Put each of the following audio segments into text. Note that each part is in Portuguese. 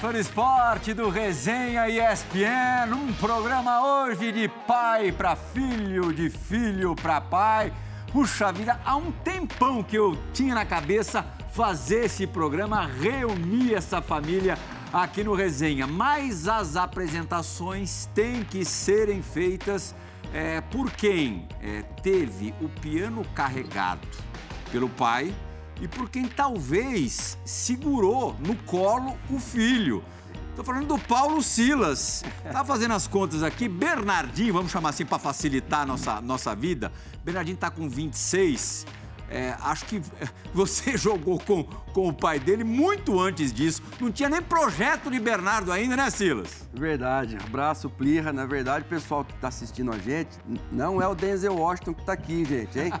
Do esporte do Resenha ESPN, um programa hoje de pai para filho, de filho para pai. Puxa vida, há um tempão que eu tinha na cabeça fazer esse programa, reunir essa família aqui no Resenha. Mas as apresentações têm que serem feitas é, por quem é, teve o piano carregado pelo pai e por quem talvez segurou no colo o filho. Estou falando do Paulo Silas. Tá fazendo as contas aqui. Bernardinho, vamos chamar assim para facilitar a nossa, nossa vida. Bernardinho está com 26 é, acho que é, você jogou com, com o pai dele muito antes disso. Não tinha nem projeto de Bernardo ainda, né, Silas? Verdade. Abraço, Plirra. Na verdade, o pessoal que está assistindo a gente, não é o Denzel Washington que está aqui, gente, hein?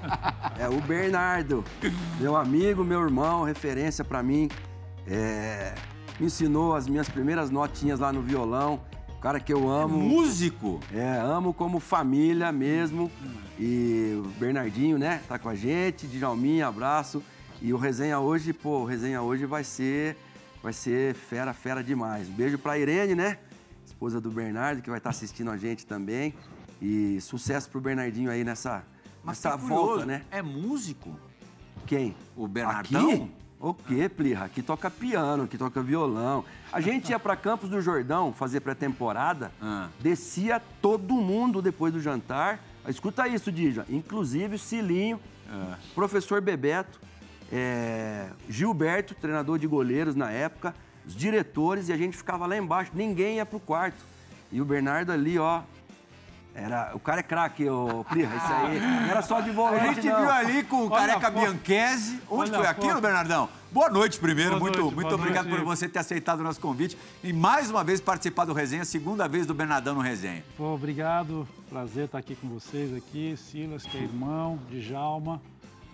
É o Bernardo. Meu amigo, meu irmão, referência para mim. É, me ensinou as minhas primeiras notinhas lá no violão. O cara que eu amo. É músico? É, amo como família mesmo. E o Bernardinho, né, tá com a gente. Djalminha, abraço. E o resenha hoje, pô, o resenha hoje vai ser vai ser fera, fera demais. Um beijo pra Irene, né? Esposa do Bernardo, que vai estar tá assistindo a gente também. E sucesso pro Bernardinho aí nessa, Mas nessa volta, né? É músico? Quem? O Bernardão? Aqui? O quê, Plirra? Aqui toca piano, aqui toca violão. A gente ia para Campos do Jordão fazer pré-temporada, ah. descia todo mundo depois do jantar. Escuta isso, Dija. Inclusive o Cilinho, ah. professor Bebeto, é, Gilberto, treinador de goleiros na época, os diretores, e a gente ficava lá embaixo. Ninguém ia pro quarto. E o Bernardo ali, ó, era, o cara é craque, o Plirra, isso aí. Não era só de volante, A gente não. viu ali com o Olha Careca Bianchese. Onde Olha foi aquilo, Bernardão? Boa noite primeiro. Boa muito, noite, muito obrigado noite. por você ter aceitado o nosso convite e mais uma vez participar do Resenha, segunda vez do Bernardão no Resenha. Pô, obrigado. Prazer estar aqui com vocês aqui. Silas, que é irmão, Djalma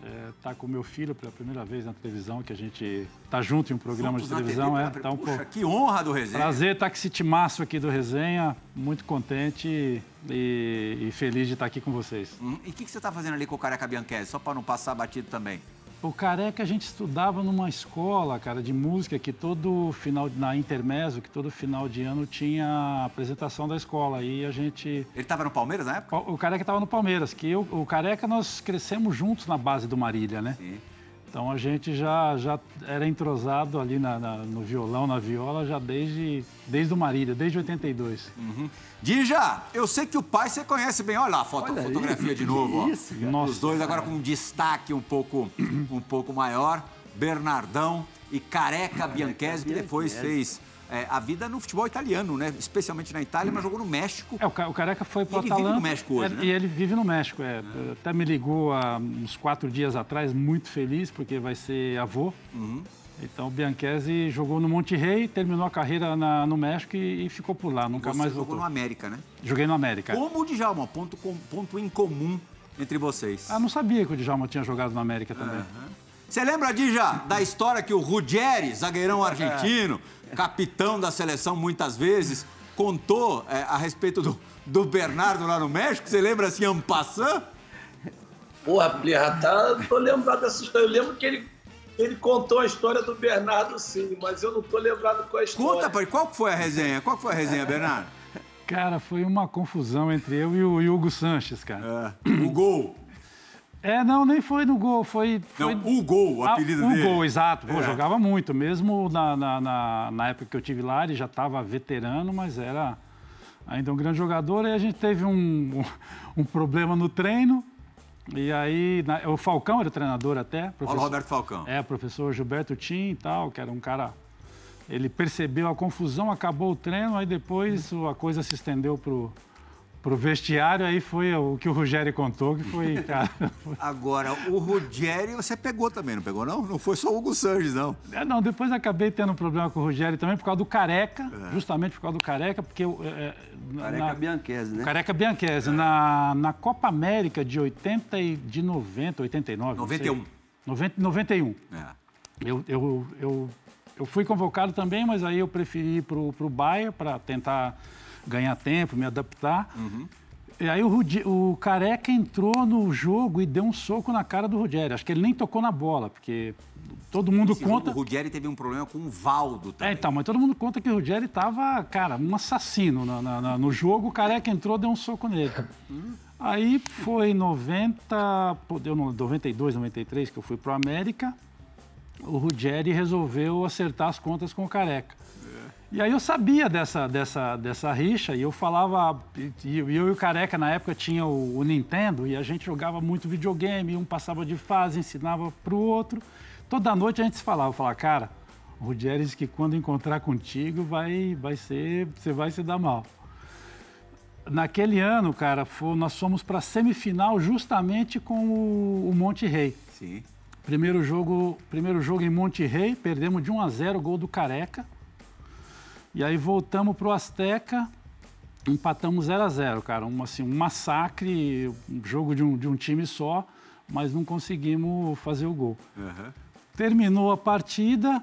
é, tá com meu filho pela primeira vez na televisão, que a gente tá junto em um programa Juntos de televisão. TV, é, tá um Puxa, que honra do Resenha. Prazer estar tá com esse timaço aqui do Resenha, muito contente e, e feliz de estar tá aqui com vocês. Hum, e o que, que, você está fazendo ali com o Careca Bianchese, só para não passar batido também? O Careca a gente estudava numa escola, cara, de música que todo final, na Intermezzo, que todo final de ano tinha apresentação da escola. E a gente... Ele estava no Palmeiras na época? O Careca estava no Palmeiras, que eu, o Careca nós crescemos juntos na base do Marília, né? Sim. Então a gente já, já era entrosado ali na, na, no violão, na viola, já desde, desde o Marília, desde 82. Uhum. Dija, eu sei que o pai você conhece bem. Olha lá a foto, Olha fotografia de novo. Isso, Nossa, Os dois agora com um destaque um pouco, um pouco maior. Bernardão e Careca Bianchese, que depois fez é, a vida no futebol italiano, né? Especialmente na Itália, mas jogou no México. É, o Careca foi para o Atalanta. Ele vive no México hoje, é, né? E ele vive no México, é. é. Até me ligou há uns quatro dias atrás, muito feliz, porque vai ser avô. Uhum. Então, o Bianchese jogou no Monte Rei, terminou a carreira na, no México e, e, ficou por lá, nunca Você mais voltou. jogou no América, né? Joguei no América. Como o Djalma, ponto, ponto em comum entre vocês. Ah, não sabia que o Djalma tinha jogado no América também. Uhum. Você lembra, Dija, da história que o Ruggeri, zagueirão argentino, capitão da seleção muitas vezes, contou é, a respeito do, do Bernardo lá no México? Você lembra assim, ampassã? Porra, Plirra, tá, tô lembrado dessa história. Eu lembro que ele, ele contou a história do Bernardo, sim, mas eu não tô lembrado com a história. Conta, pai, qual foi a resenha? Qual foi a resenha, Bernardo? Cara, foi uma confusão entre eu e o Hugo Sanches, cara. É, o gol. É, não, nem foi no gol, foi... foi... Não, o gol, o ah, apelido ah, dele. O gol, exato. Pô, é. Jogava muito, mesmo na, na, na, na, época que eu tive lá, ele já estava veterano, mas era ainda um grande jogador. E a gente teve um, um problema no treino, e aí, na, o Falcão era o treinador até. Paulo Roberto Falcão. É, professor Gilberto Tim e tal, que era um cara... Ele percebeu a confusão, acabou o treino, aí depois a coisa se estendeu pro pro vestiário, aí foi o que o Rogério contou, que foi, cara... Agora, o Rogério você pegou também, não pegou não? Não foi só o Hugo Sanches, não. É, não, depois acabei tendo um problema com o Rogério também por causa do Careca, é. justamente por causa do Careca, porque... É, Careca na, Bianchese, né? Careca Bianchese. É. Na, na Copa América de 80 e de 90, 89... 91. 90, 91. É. Eu, eu, eu, eu fui convocado também, mas aí eu preferi ir pro, pro Bayern para tentar ganhar tempo, me adaptar. Uhum. E aí o, Rudi, o Careca entrou no jogo e deu um soco na cara do Ruggeri. Acho que ele nem tocou na bola, porque todo mundo Esse conta... Jogo, o Ruggeri teve um problema com o Valdo também. É, então, mas todo mundo conta que o Ruggeri tava, cara, um assassino na, na, no jogo. O Careca entrou, deu um soco nele. Aí foi 90, deu 92, 93 que eu fui pro América. O Ruggeri resolveu acertar as contas com o Careca. E aí eu sabia dessa, dessa, dessa rixa e eu falava. E eu e o Careca na época tinha o, o, Nintendo e a gente jogava muito videogame, um passava de fase, ensinava pro outro. Toda noite a gente se falava, eu falava, cara, o disse que quando encontrar contigo vai, vai ser. Você vai se dar mal. Naquele ano, cara, foi, nós fomos para a semifinal justamente com o, o Monte Rei. Sim. Primeiro jogo, primeiro jogo em Monte Rei, perdemos de 1 a 0 gol do Careca. E aí voltamos para o Azteca, empatamos 0 a 0 cara. Um, assim, um massacre, um jogo de um, de um time só, mas não conseguimos fazer o gol. Uhum. Terminou a partida,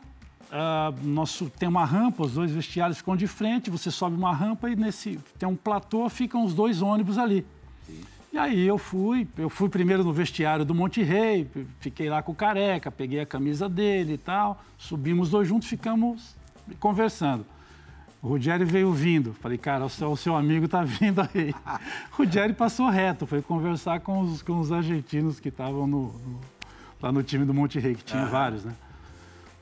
uh, nosso, tem uma rampa, os dois vestiários ficam de frente, você sobe uma rampa e nesse tem um platô, ficam os dois ônibus ali. Sim. E aí eu fui, eu fui primeiro no vestiário do Monte Rei, fiquei lá com o Careca, peguei a camisa dele e tal, subimos dois juntos, ficamos conversando. O Ruggeri veio vindo. Falei, cara, o seu, o seu amigo tá vindo aí. o Ruggeri passou reto, foi conversar com os, com os argentinos que estavam no, no, lá no time do Monte Rei, que tinha uhum. vários, né?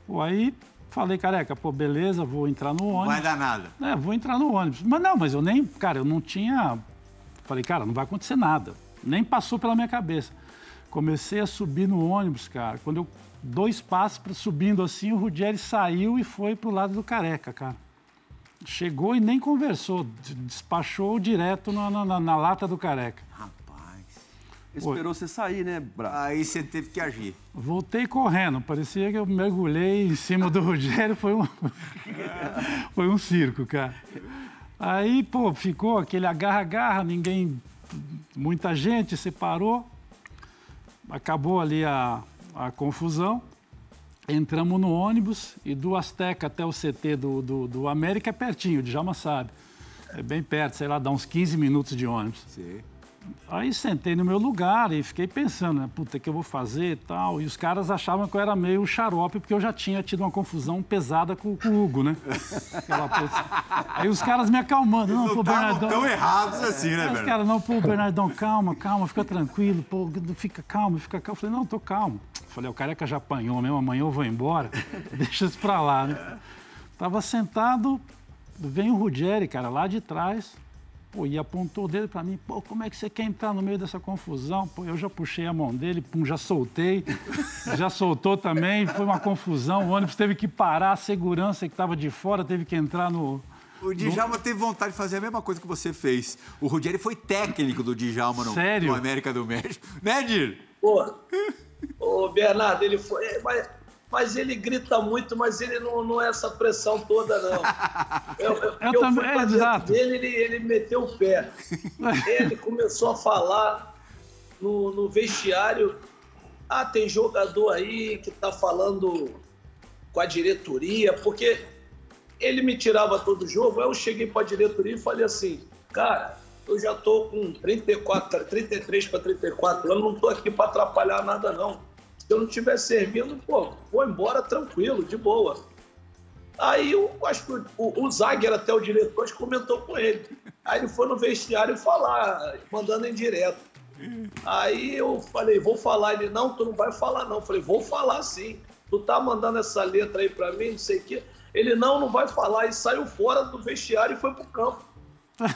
Pô, aí falei, careca, pô, beleza, vou entrar no ônibus. Não vai dar nada. É, vou entrar no ônibus. Mas não, mas eu nem, cara, eu não tinha. Falei, cara, não vai acontecer nada. Nem passou pela minha cabeça. Comecei a subir no ônibus, cara. Quando eu. Dois passos subindo assim, o Ruggeri saiu e foi pro lado do careca, cara. Chegou e nem conversou, despachou direto na, na, na lata do careca. Rapaz. Esperou você sair, né, Bravo? Aí você teve que agir. Voltei correndo, parecia que eu mergulhei em cima do Rogério, foi um, foi um circo, cara. Aí, pô, ficou aquele agarra-agarra, ninguém, muita gente separou, acabou ali a, a confusão. Entramos no ônibus e do Azteca até o CT do, do, do América é pertinho, o Djalma sabe. É bem perto, sei lá, dá uns 15 minutos de ônibus. Sim. Aí sentei no meu lugar e fiquei pensando, né? Puta, o que eu vou fazer e tal. E os caras achavam que eu era meio xarope, porque eu já tinha tido uma confusão pesada com, com o Hugo, né? Aí os caras me acalmando. Não, não pô, Bernardão. tão errados assim, né, Os caras, não, pô, Bernardão, calma, calma, fica tranquilo, pô, fica calmo, fica calmo. Eu falei, não, tô calmo. Falei, o careca já apanhou mesmo, amanhã eu vou embora. Deixa isso pra lá, né? Tava sentado, vem o Ruggeri, cara, lá de trás Pô, e apontou o dedo para mim, pô, como é que você quer entrar no meio dessa confusão? Pô, eu já puxei a mão dele, pum, já soltei, já soltou também, foi uma confusão, o ônibus teve que parar, a segurança que estava de fora teve que entrar no... O Djalma no... teve vontade de fazer a mesma coisa que você fez. O Ruggeri foi técnico do Djalma no, Sério? no América do México. Né, Dir? Pô, ô Bernardo, ele foi... Mas mas ele grita muito, mas ele não, não é essa pressão toda, não. Eu, eu, eu, eu também, fui é, dele, ele, ele meteu o pé. Ele começou a falar no, no vestiário. Ah, tem jogador aí que tá falando com a diretoria, porque ele me tirava todo jogo. Eu cheguei para a diretoria e falei assim, cara, eu já tô com 34, 33 para 34 anos, não tô aqui para atrapalhar nada não se eu não estiver servindo, pô, vou embora tranquilo, de boa. Aí eu acho que o, o Zaguer, até o diretor, comentou com ele. Aí ele foi no vestiário falar, mandando em direto. Aí eu falei, vou falar. Ele, não, tu não vai falar, não. Eu falei, vou falar sim. Tu tá mandando essa letra aí pra mim, não sei o quê. Ele, não, não vai falar. E saiu fora do vestiário e foi pro campo.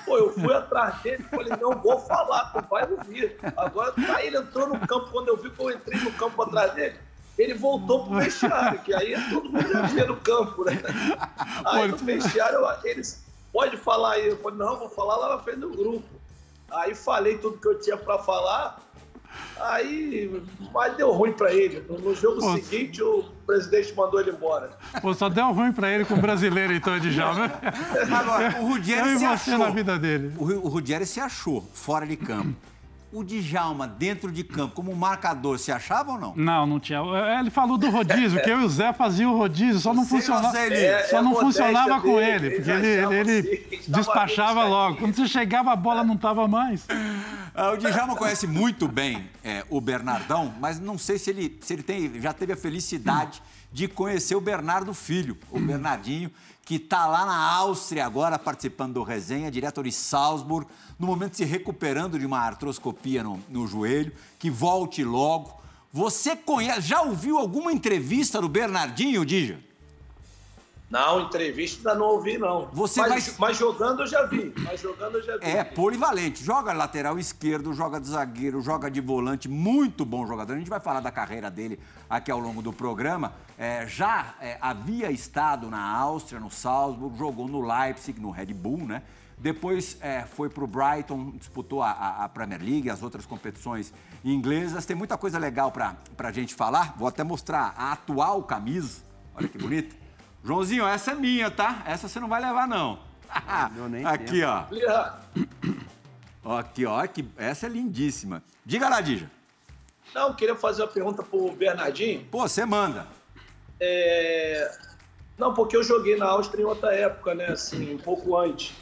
Pô, eu fui atrás dele e falei, não vou falar, tu vai ouvir. Agora, aí ele entrou no campo, quando eu vi que eu entrei no campo atrás dele, ele voltou pro vestiário, que aí é todo mundo já no campo, né? Aí no vestiário, eles, pode falar aí. Eu falei, não, vou falar lá na frente do grupo. Aí falei tudo que eu tinha para falar, Aí, mas deu ruim para ele. No jogo Pô, seguinte, o presidente mandou ele embora. Pô, só deu ruim para ele com o brasileiro, então, de já, né? Agora, o Rudieri se achou. na vida dele. O, o Rudieri se achou fora de campo. o Djalma dentro de campo como marcador, se achava ou não? Não, não tinha. É, ele falou do rodízio, que eu e o Zé faziam o rodízio, só não funcionava. É, só não funcionava com ele, porque ele, ele, ele despachava logo. Quando você chegava, a bola não estava mais. Ah, o Djalma conhece muito bem é, o Bernardão, mas não sei se ele, se ele tem, já teve a felicidade de conhecer o Bernardo Filho, o Bernardinho, que está lá na Áustria agora participando do resenha, direto de Salzburg, no momento se recuperando de uma artroscopia no, no joelho, que volte logo. Você conhece, já ouviu alguma entrevista do Bernardinho, Dija? Não, entrevista ainda não ouvi, não. Você mas, vai... mas jogando eu já vi. Mas jogando eu já vi. É, polivalente. Joga lateral esquerdo, joga de zagueiro, joga de volante. Muito bom jogador. A gente vai falar da carreira dele aqui ao longo do programa. É, já é, havia estado na Áustria, no Salzburg, jogou no Leipzig, no Red Bull, né? Depois é, foi para o Brighton, disputou a, a, a, Premier League, as outras competições inglesas. Tem muita coisa legal para a gente falar. Vou até mostrar a atual camisa. Olha que bonita. Joãozinho, essa é minha, tá? Essa você não vai levar, não. Aqui, ó. Aqui, ó. Que... Essa é lindíssima. Diga lá, Dija. Não, queria fazer uma pergunta pro Bernardinho. Pô, você manda. É... Não, porque eu joguei na Áustria em outra época, né? Assim, um pouco antes.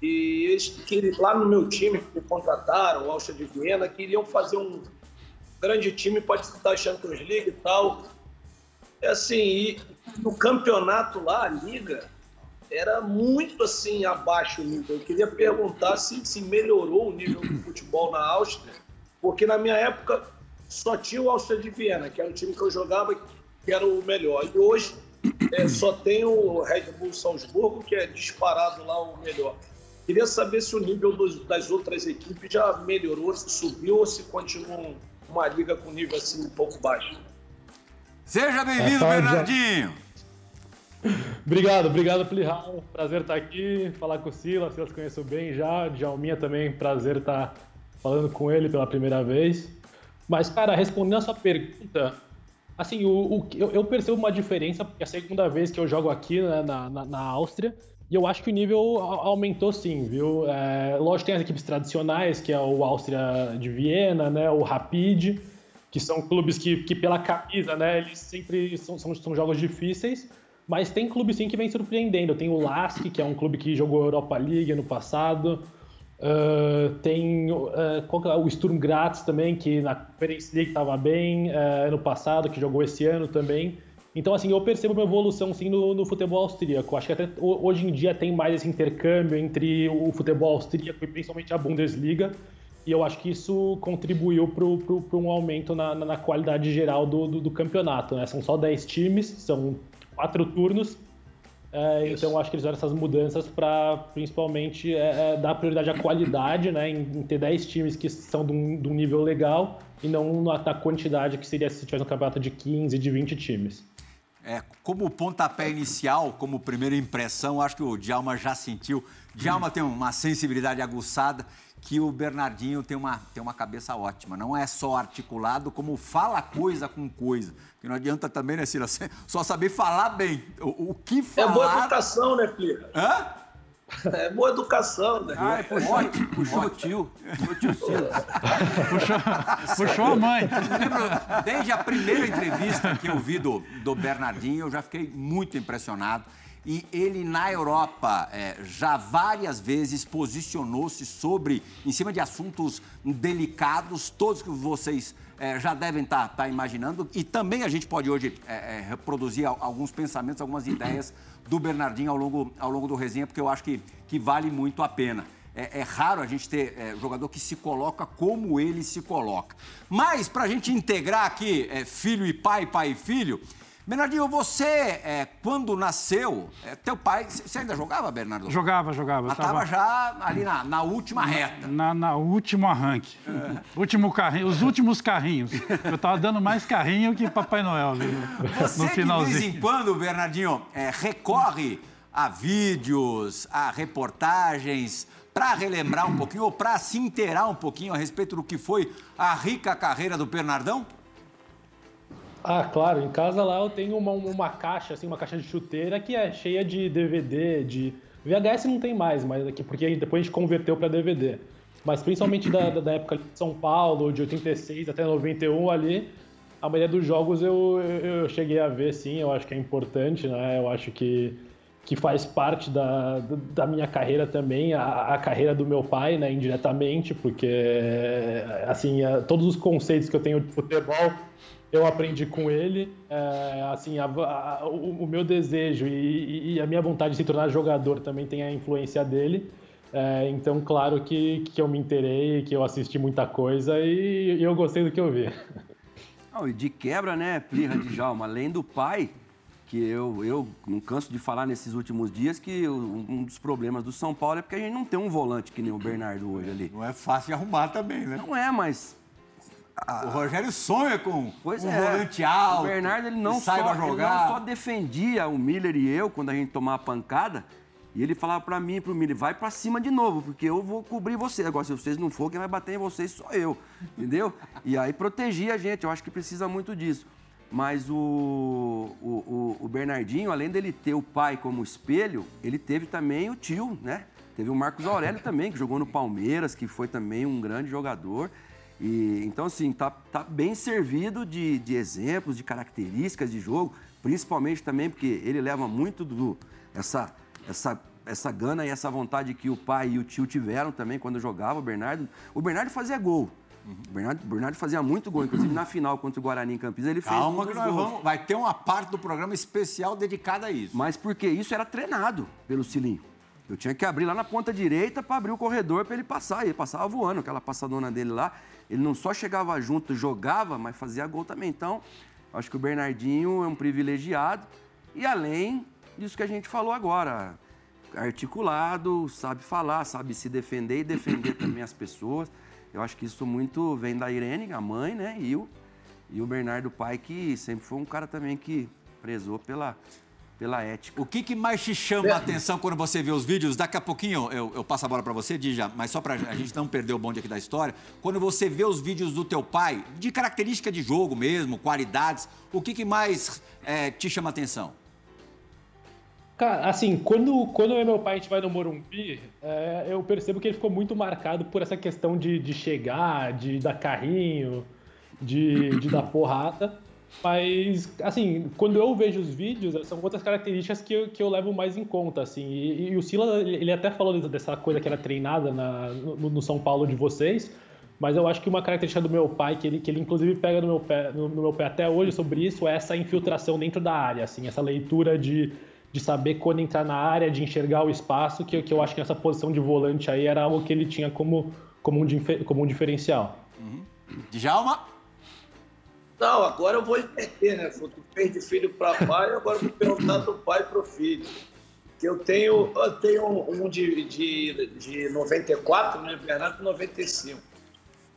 E eles queriam, lá no meu time, que me contrataram, o Áustria de Viena, queriam fazer um grande time para disputar a Champions League e tal. É assim, e no campeonato lá, a liga, era muito assim abaixo o nível. Eu queria perguntar se, se melhorou o nível do futebol na Áustria, porque na minha época só tinha o Áustria de Viena, que era o time que eu jogava, que era o melhor. E hoje é, só tem o Red Bull Salzburgo, que é disparado lá o melhor. Queria saber se o nível dos, das outras equipes já melhorou, se subiu ou se continua uma liga com nível assim um pouco baixo. Seja bem-vindo, Bernardinho. obrigado, obrigado, Plihal. Prazer estar aqui, falar com o Silas, Silas conheço bem já. Djalminha também, prazer estar falando com ele pela primeira vez. Mas, cara, respondendo a sua pergunta, assim, o, o eu, eu, percebo uma diferença, porque é a segunda vez que eu jogo aqui né, na, na, na, Áustria, e eu acho que o nível aumentou sim, viu? É, lógico, tem as equipes tradicionais, que é o Áustria de Viena, né, o Rapid, que são clubes que, que pela camisa, né, eles sempre são, são, são jogos difíceis, mas tem clubes sim que vem surpreendendo. Tem o Lask, que é um clube que jogou Europa League no passado. Uh, tem uh, o Sturm Graz também, que na Conference League estava bem uh, ano passado, que jogou esse ano também. Então, assim, eu percebo uma evolução sim no, no, futebol austríaco. Acho que até hoje em dia tem mais esse intercâmbio entre o futebol austríaco e principalmente a Bundesliga. E eu acho que isso contribuiu para um aumento na, na, qualidade geral do, do, do campeonato. Né? São só 10 times, são quatro turnos. É, então, acho que eles fizeram essas mudanças para, principalmente, é, é, dar prioridade à qualidade, né? Em, em, ter 10 times que são de um, de um nível legal e não na, quantidade que seria se tivesse um campeonato de 15, de 20 times. É, como pontapé inicial, como primeira impressão, acho que o Djalma já sentiu. Djalma tem uma sensibilidade aguçada que o Bernardinho tem uma, tem uma cabeça ótima. Não é só articulado, como fala coisa com coisa. Que não adianta também, né, Cira? Só saber falar bem. O, o que falar... É boa educação, né, Plira? Hã? É boa educação, né? Ah, puxou, ótimo, puxou o tio. Puxou o tio puxou, puxou a mãe. Desde a primeira entrevista que eu vi do, do Bernardinho, eu já fiquei muito impressionado e ele na Europa é, já várias vezes posicionou-se sobre, em cima de assuntos delicados, todos que vocês é, já devem estar tá, tá imaginando. E também a gente pode hoje é, é reproduzir alguns pensamentos, algumas ideias do Bernardinho ao longo, ao longo do resenha, porque eu acho que, que vale muito a pena. É, é, raro a gente ter é, jogador que se coloca como ele se coloca. Mas, para a gente integrar aqui é, filho e pai, pai e filho, Bernardinho, você, é, quando nasceu, é, teu pai, você ainda jogava, Bernardo? Jogava, jogava. Mas tava, já ali na, na última reta. Na, na último arranque. É. Último carrinho, os últimos carrinhos. Eu tava dando mais carrinho que Papai Noel, viu? Você, no finalzinho. de vez em quando, Bernardinho, é, recorre a vídeos, a reportagens, para relembrar um pouquinho ou para se inteirar um pouquinho a respeito do que foi a rica carreira do Bernardão? Ah, claro. Em casa lá eu tenho uma, uma caixa, assim, uma caixa de chuteira que é cheia de DVD, de... VHS não tem mais, mas aqui, porque depois a gente converteu para DVD. mas principalmente da, da, época de São Paulo, de 86 até 91 ali, a maioria dos jogos eu, eu, cheguei a ver, sim, eu acho que é importante, né? Eu acho que que faz parte da, da minha carreira também, a, a, carreira do meu pai, né, indiretamente, porque, assim, todos os conceitos que eu tenho de futebol eu aprendi com ele. É, assim, a, a, o, o, meu desejo e, e, a minha vontade de se tornar jogador também tem a influência dele. É, então, claro que, que eu me interei, que eu assisti muita coisa e, e eu gostei do que eu vi. Oh, e de quebra, né, Plirra de Jalma, além do pai, que eu, eu não canso de falar nesses últimos dias que um dos problemas do São Paulo é porque a gente não tem um volante que nem o Bernardo hoje ali. Não é fácil de arrumar também, né? Não é, mas o Rogério sonha com pois um é. volante alto. O Bernardo ele não, só, jogar. ele não só defendia o Miller e eu quando a gente tomava pancada. E ele falava para mim e pro Miller, vai para cima de novo, porque eu vou cobrir você. Agora, se vocês não for, quem vai bater em vocês sou eu. Entendeu? E aí protegia a gente. Eu acho que precisa muito disso. Mas o, o, o, Bernardinho, além dele ter o pai como espelho, ele teve também o tio, né? Teve o Marcos Aurélio também, que jogou no Palmeiras, que foi também um grande jogador. E, então, assim, tá, tá bem servido de, de exemplos, de características de jogo, principalmente também porque ele leva muito do essa, essa, essa gana e essa vontade que o pai e o tio tiveram também quando jogava o Bernardo. O Bernardo fazia gol. O Bernardo, Bernardo fazia muito gol, inclusive na final contra o Guarani em Campinas ele fez Calma que nós vamos, vai ter uma parte do programa especial dedicada a isso. Mas porque isso era treinado pelo Cilinho. Eu tinha que abrir lá na ponta direita para abrir o corredor para ele passar. E ele passava voando, aquela passadona dele lá. Ele não só chegava junto, jogava, mas fazia gol também. Então, acho que o Bernardinho é um privilegiado. E além disso que a gente falou agora, articulado, sabe falar, sabe se defender e defender também as pessoas. Eu acho que isso muito vem da Irene, a mãe, né? E o, e o Bernardo, pai, que sempre foi um cara também que prezou pela, pela ética. O que, que mais te chama a atenção quando você vê os vídeos? Daqui a pouquinho eu, eu passo a bola para você, Dija, mas só para a gente não perder o bonde aqui da história. Quando você vê os vídeos do teu pai, de característica de jogo mesmo, qualidades, o que, que mais é, te chama a atenção? Cara, assim, quando, quando eu e meu pai a gente vai no Morumbi, é, eu percebo que ele ficou muito marcado por essa questão de, de chegar, de dar carrinho, de, de dar porrada. Mas, assim, quando eu vejo os vídeos, são outras características que eu, que eu levo mais em conta, assim. E, e o Sila, ele até falou dessa coisa que era treinada na, no, no, São Paulo de vocês, mas eu acho que uma característica do meu pai, que ele, que ele inclusive pega no meu, pé, no, no meu pé até hoje sobre isso, é essa infiltração dentro da área, assim, essa leitura de, de saber quando entrar na área, de enxergar o espaço, que, que eu acho que essa posição de volante aí era algo que ele tinha como, como, um, como um diferencial. Uhum. Djalma? Não, agora eu vou inverter, né? Tu fez de filho para pai, agora eu vou perguntar do pai para o filho. Que eu tenho, eu tenho um de, de, de 94, né? Bernardo 95.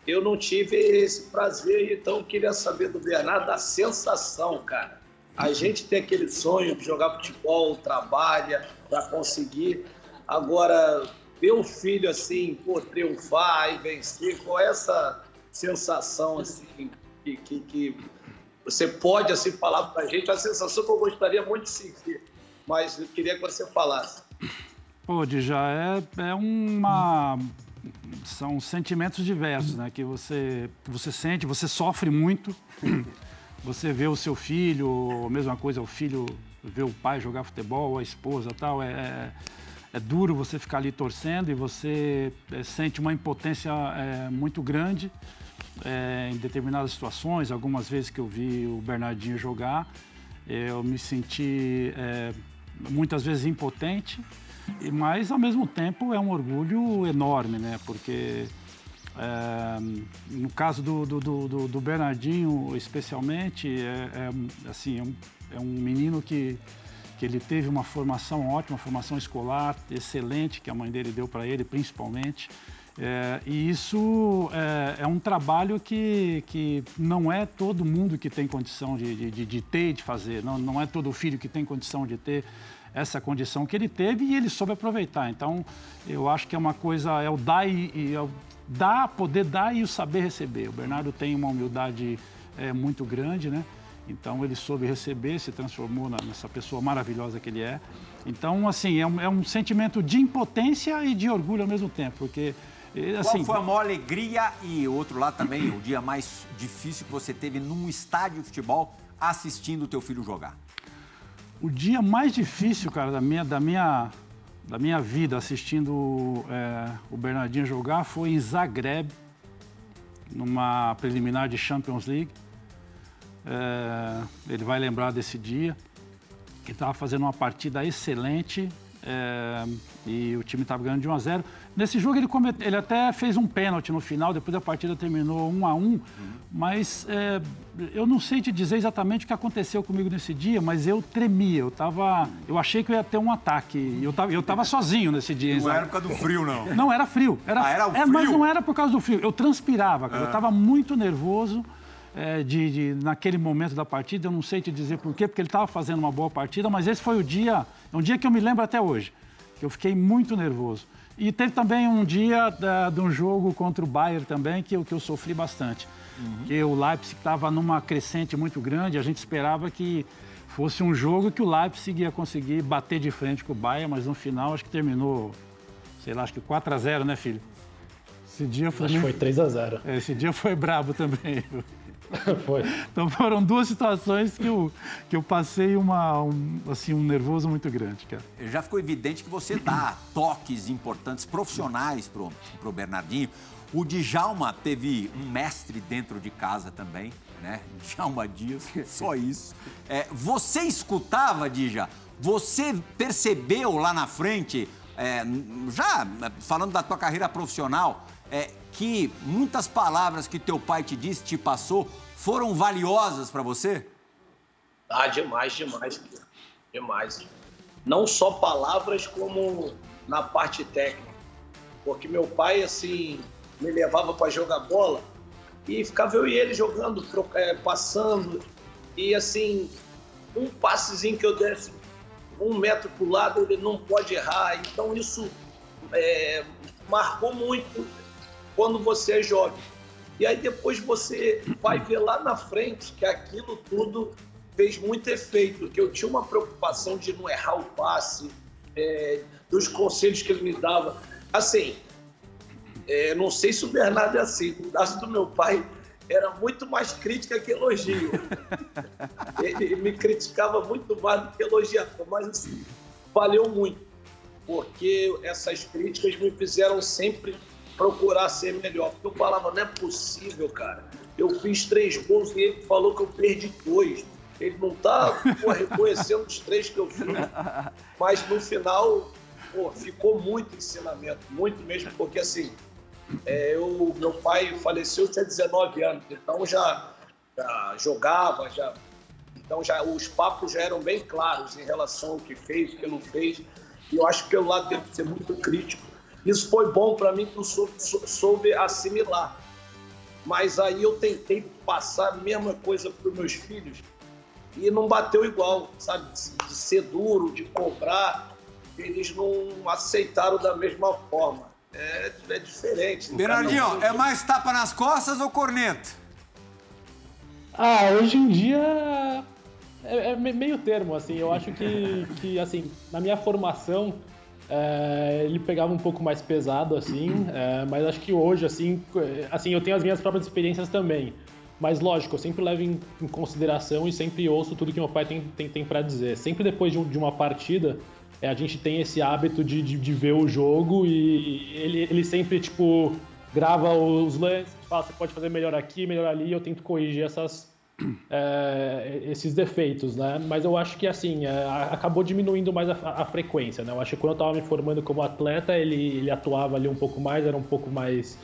Eu não tive esse prazer, então queria saber do Bernardo a sensação, cara. A gente tem aquele sonho de jogar futebol, trabalha para conseguir. Agora, ver o filho assim, pô, triunfar e vencer, qual é essa sensação assim? Que, que, que você pode assim falar para a gente, a sensação que eu gostaria muito de sentir, mas eu queria que você falasse. Pô, já é, é uma são sentimentos diversos, né? Que você você sente, você sofre muito. Você vê o seu filho, a mesma coisa, o filho vê o pai jogar futebol, a esposa, tal, é, é, é duro você ficar ali torcendo e você é, sente uma impotência é, muito grande é, em determinadas situações, algumas vezes que eu vi o Bernardinho jogar, eu me senti é, muitas vezes impotente, mas ao mesmo tempo é um orgulho enorme, né? Porque é, no caso do, do, do, do, Bernardinho, especialmente, é, é assim, é um, é um menino que, que ele teve uma formação ótima, formação escolar excelente que a mãe dele deu para ele, principalmente. É, e isso é, é, um trabalho que, que não é todo mundo que tem condição de, de, de ter e de fazer. Não, não é todo filho que tem condição de ter essa condição que ele teve e ele soube aproveitar. Então, eu acho que é uma coisa, é o dar e, é o dar, poder dar e o saber receber. O Bernardo tem uma humildade é, muito grande, né? Então, ele soube receber, se transformou nessa pessoa maravilhosa que ele é. Então, assim, é um, é um sentimento de impotência e de orgulho ao mesmo tempo, porque E, assim, Qual foi a maior alegria e outro lado também, o dia mais difícil que você teve num estádio de futebol assistindo o teu filho jogar? O dia mais difícil, cara, da minha, da minha, da minha vida assistindo é, o Bernardinho jogar foi em Zagreb, numa preliminar de Champions League. É, ele vai lembrar desse dia, que estava fazendo uma partida excelente é, e o time estava ganhando de 1 a 0. Nesse jogo ele, comete, ele até fez um pênalti no final, depois a partida terminou 1 a 1 uhum. mas é, eu não sei te dizer exatamente o que aconteceu comigo nesse dia, mas eu tremia, eu tava, eu achei que eu ia ter um ataque, eu tava, eu tava sozinho nesse dia. Não era por causa do frio, não? Não, era frio. Era, ah, era o frio? É, mas não era por causa do frio, eu transpirava, cara, eu estava muito nervoso, é, de, de, naquele momento da partida, eu não sei te dizer por quê, porque ele estava fazendo uma boa partida, mas esse foi o dia, é um dia que eu me lembro até hoje, que eu fiquei muito nervoso. E teve também um dia da, de um jogo contra o Bayern também, que, que eu sofri bastante. Uhum. Que o Leipzig estava numa crescente muito grande, a gente esperava que fosse um jogo que o Leipzig ia conseguir bater de frente com o Bayern, mas no final acho que terminou, sei lá, acho que 4 a 0 né, filho? Esse dia foi. Acho que foi 3 a 0 é, Esse dia foi brabo também. Foi. Então foram duas situações que eu, que eu passei uma, um, assim, um nervoso muito grande, cara. Já ficou evidente que você dá toques importantes, profissionais pro, pro Bernardinho. O Djalma teve um mestre dentro de casa também, né? Djalma Dias, só isso. É, você escutava, Dija? Você percebeu lá na frente, é, já falando da tua carreira profissional, é, que muitas palavras que teu pai te disse, te passou, foram valiosas para você? Ah, demais, demais, demais. Não só palavras, como na parte técnica. Porque meu pai, assim, me levava para jogar bola e ficava eu e ele jogando, é, passando. E, assim, um passezinho que eu desse um metro para o lado, ele não pode errar. Então, isso é, marcou muito quando você é jovem. E aí depois você vai ver lá na frente que aquilo tudo fez muito efeito, que eu tinha uma preocupação de não errar o passe, é, dos conselhos que ele me dava. Assim, é, não sei se o Bernardo é assim, no caso do meu pai, era muito mais crítica que elogio. Ele me criticava muito mais do que elogiava, mas assim, valeu muito, porque essas críticas me fizeram sempre procurar ser melhor. Porque eu falava, não é possível, cara. Eu fiz três gols e ele falou que eu perdi dois. Ele não tá pô, reconhecendo os três que eu fiz. Mas no final, pô, ficou muito ensinamento, muito mesmo, porque assim, é, eu, meu pai faleceu, tinha 19 anos, então já, já jogava, já então já os papos já eram bem claros em relação ao que fez, o que não fez. E eu acho que pelo lado dele ser muito crítico, isso foi bom para mim que eu soube, soube, assimilar. Mas aí eu tentei passar a mesma coisa para os meus filhos e não bateu igual, sabe? De ser duro, de cobrar. Eles não aceitaram da mesma forma. É, é diferente. Bernardinho, é mais tapa nas costas ou corneta? Ah, hoje em dia é, é meio termo, assim. Eu acho que, que, assim, na minha formação é, ele pegava um pouco mais pesado, assim, é, mas acho que hoje, assim, assim, eu tenho as minhas próprias experiências também. Mas lógico, eu sempre levo em, em consideração e sempre ouço tudo que meu pai tem, tem, tem para dizer. Sempre depois de, um, de uma partida, é, a gente tem esse hábito de, de, de, ver o jogo e ele, ele sempre, tipo, grava os lances, fala, você pode fazer melhor aqui, melhor ali, e eu tento corrigir essas, é, esses defeitos, né? Mas eu acho que assim é, acabou diminuindo mais a, a, frequência, né? Eu acho que quando eu estava me formando como atleta ele, ele atuava ali um pouco mais, era um pouco mais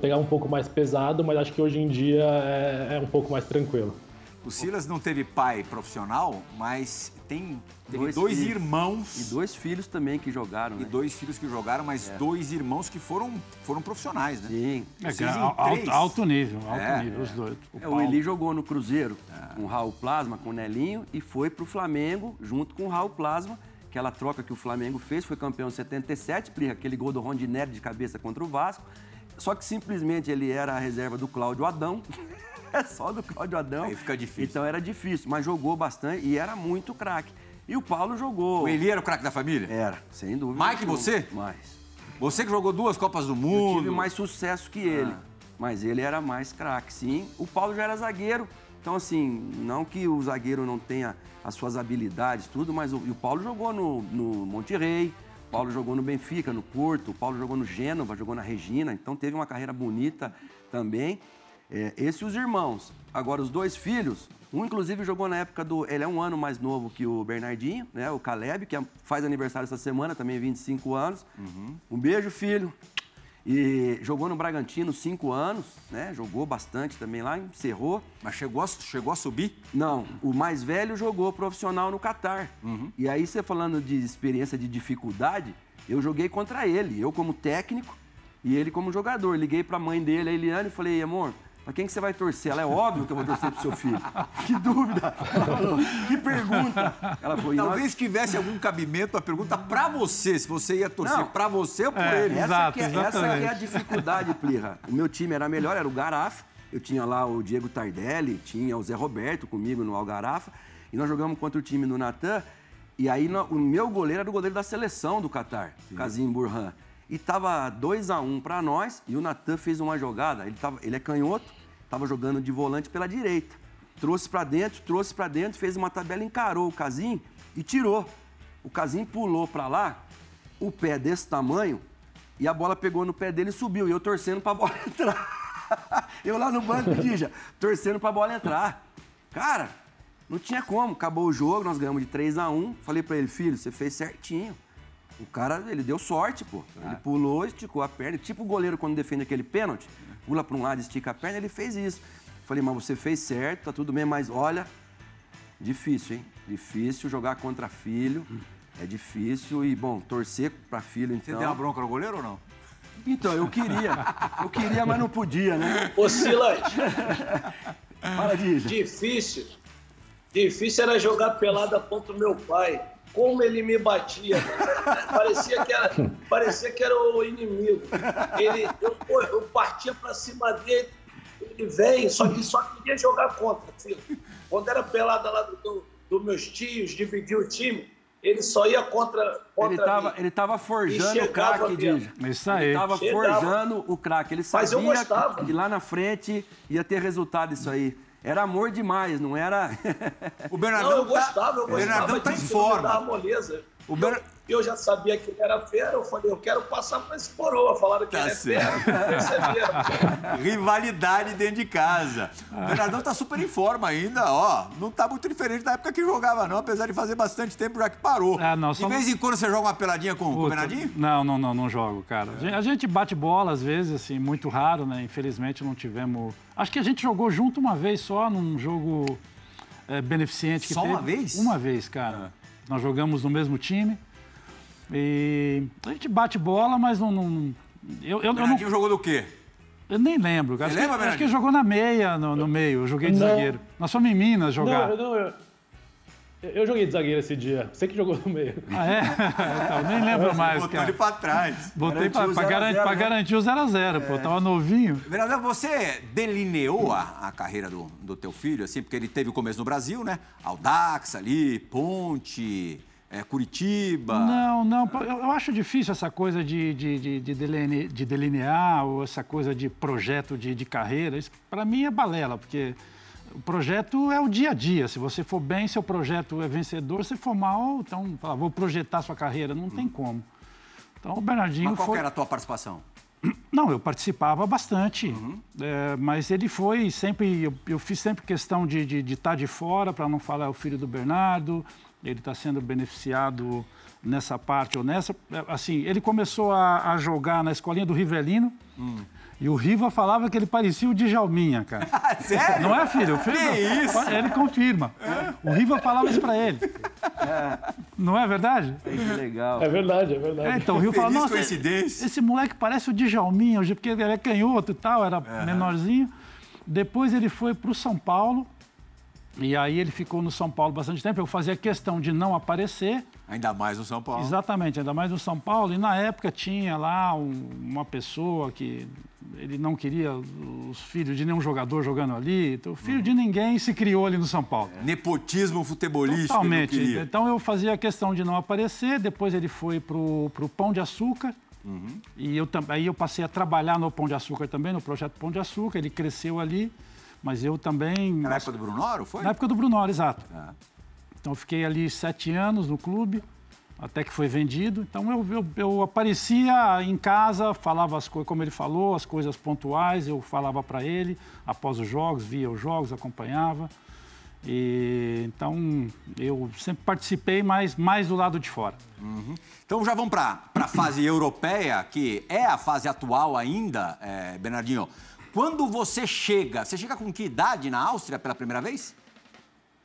pegar um pouco mais pesado, mas acho que hoje em dia é, é um pouco mais tranquilo. O Silas não teve pai profissional, mas tem dois, dois irmãos. E dois filhos também que jogaram. E né? dois filhos que jogaram, mas é. dois irmãos que foram, foram profissionais, né? Sim. É, alto, alto, nível, alto é, nível, os dois. O, é, o Eli jogou no Cruzeiro com o Raul Plasma, com o Nelinho, e foi pro Flamengo junto com o Raul Plasma. Aquela troca que o Flamengo fez, foi campeão em 77, aquele gol do Rondinelli de cabeça contra o Vasco. Só que simplesmente ele era a reserva do Cláudio Adão. é só do Cláudio Adão. Aí fica difícil. Então era difícil, mas jogou bastante e era muito craque. E o Paulo jogou. O Eli era o craque da família? Era, sem dúvida. Mais que você? Mais. Você que jogou duas Copas do Mundo. Eu tive mais sucesso que ele. Ah. Mas ele era mais craque, sim. O Paulo já era zagueiro. Então, assim, não que o zagueiro não tenha as suas habilidades, tudo, mas o, o Paulo jogou no, no Monterrey, o Paulo jogou no Benfica, no Porto, o Paulo jogou no Gênova, jogou na Regina, então teve uma carreira bonita também. É, esse e os irmãos. Agora, os dois filhos, um inclusive jogou na época do. Ele é um ano mais novo que o Bernardinho, né? O Caleb, que é, faz aniversário essa semana, também 25 anos. Uhum. Um beijo, filho. E jogou no Bragantino cinco anos, né? Jogou bastante também lá, encerrou. Mas chegou a, chegou a subir? Não, o mais velho jogou profissional no Catar. Uhum. E aí, você falando de experiência de dificuldade, eu joguei contra ele, eu como técnico e ele como jogador. Liguei para a mãe dele, a Eliane, e falei, amor, Pra quem que você vai torcer? Ela é óbvio que eu vou torcer pro seu filho. Que dúvida! que pergunta! Ela falou, Talvez nós... tivesse algum cabimento a pergunta pra você, se você ia torcer Não. pra você ou por é, ele. Essa, exato, que é, essa que é a dificuldade, Plirra. O meu time era melhor, era o Garaf. Eu tinha lá o Diego Tardelli, tinha o Zé Roberto comigo no Algarafa. E nós jogamos contra o time do Natan. E aí o meu goleiro era o goleiro da seleção do Catar, Casim Burhan. E tava 2 a 1 um para nós e o Natan fez uma jogada, ele, tava, ele é canhoto, estava jogando de volante pela direita. Trouxe para dentro, trouxe para dentro, fez uma tabela, encarou o Casim e tirou. O Casim pulou para lá, o pé desse tamanho, e a bola pegou no pé dele e subiu. E eu torcendo para a bola entrar. eu lá no banco, Dija, torcendo para a bola entrar. Cara, não tinha como. Acabou o jogo, nós ganhamos de 3 a 1 Falei para ele, filho, você fez certinho. O cara, ele deu sorte, pô. Ele é. pulou, esticou a perna. Tipo o goleiro quando defende aquele pênalti, pula para um lado, estica a perna, ele fez isso. Falei, mas você fez certo, tá tudo bem, mas olha, difícil, hein? Difícil jogar contra filho. É difícil e, bom, torcer para filho, então... Você deu uma bronca no goleiro ou não? Então, eu queria. Eu queria, mas não podia, né? Ô, Silas. Fala, Difícil. Difícil era jogar pelada contra o meu pai como ele me batia. parecia, que era, parecia que era o inimigo. Ele, eu, eu partia para cima dele, ele vem, só que só queria jogar contra. Filho. Quando era pelada lá dos do, do meus tios, dividia o time, ele só ia contra, contra ele tava, Ele estava forjando o craque, Dija. Isso aí. Ele estava forjando o craque. Ele sabia que lá na frente ia ter resultado isso aí. Era amor demais, não era. o Bernardão. Não, eu gostava, eu gostava. O Bernardão tá em forma. moleza. O Ber... eu, eu, já sabia que ele era fera, eu falei, eu quero passar para esse coroa. Falaram que tá ele é certo. fera. Rivalidade dentro de casa. O Bernardão tá super em forma ainda, ó. Não tá muito diferente da época que jogava, não, apesar de fazer bastante tempo já que parou. É, não, de vez em quando você joga uma peladinha com, Puta, o Bernardinho? Não, não, não, não jogo, cara. É. A gente bate bola às vezes, assim, muito raro, né? Infelizmente não tivemos Acho que a gente jogou junto uma vez só, num jogo é, beneficente que Só teve. uma vez? Uma vez, cara. É. Nós jogamos no mesmo time. E a gente bate bola, mas não. não eu, eu, eu não... jogou do quê? Eu nem lembro. Acho, lembra, que, acho que ele jogou na meia, no, no meio. Eu joguei de não. zagueiro. Nós fomos em Minas jogar. Não, não, eu, eu joguei de zagueiro esse dia. Você que jogou no meio. Ah, é? então, nem lembro mais, Botou cara. ele pra trás. Botei pra, pra, garantir, pra né? garantir o 0x0, é. pô. Tava novinho. Vereador, você delineou a, a carreira do, do teu filho, assim, porque ele teve o começo no Brasil, né? Aldax ali, Ponte... É, Curitiba? Não, não. Eu, acho difícil essa coisa de, de, de, de, delinear, de delinear ou essa coisa de projeto de, de carreira. Isso, para mim, é balela, porque o projeto é o dia a dia. Se você for bem, seu projeto é vencedor. Se for mal, então fala, vou projetar sua carreira. Não tem como. Então o Bernardinho mas qual foi... era a tua participação? Não, eu participava bastante, uhum. é, mas ele foi sempre. Eu, eu fiz sempre questão de estar de, de, tá de fora para não falar é o filho do Bernardo. Ele está sendo beneficiado nessa parte ou nessa. É, assim, ele começou a, a jogar na escolinha do Rivelino. Hum. E o Riva falava que ele parecia o Djalminha, cara. Sério? Não é, filho? O filho que isso? Ele confirma. É. O Riva falava isso pra ele. É. Não é verdade? Que legal. É verdade, é verdade. É, então o Riva falava, nossa, esse moleque parece o Djalminha, porque ele é canhoto e tal, era menorzinho. Depois ele foi pro São Paulo, e aí ele ficou no São Paulo bastante tempo. Eu fazia questão de não aparecer. Ainda mais no São Paulo. Exatamente, ainda mais no São Paulo. E na época tinha lá um, uma pessoa que ele não queria os filhos de nenhum jogador jogando ali. Então, o filho uhum. de ninguém se criou ali no São Paulo. É. Nepotismo futebolístico. Totalmente. Então eu fazia questão de não aparecer. Depois ele foi para o Pão de Açúcar, Uhum. E eu, aí eu passei a trabalhar no Pão de Açúcar também, no projeto Pão de Açúcar. Ele cresceu ali, mas eu também... Na época do Brunoro, foi? Na época do Brunoro, exato. É. Então eu fiquei ali sete anos no clube, até que foi vendido. Então eu, eu, eu aparecia em casa, falava as coisas, como ele falou, as coisas pontuais, eu falava para ele após os jogos, via os jogos, acompanhava. E, então, eu sempre participei, mas mais do lado de fora. Uhum. Então, já vamos para a fase europeia, que é a fase atual ainda, é, Bernardinho. Quando você chega, você chega com que idade na Áustria pela primeira vez?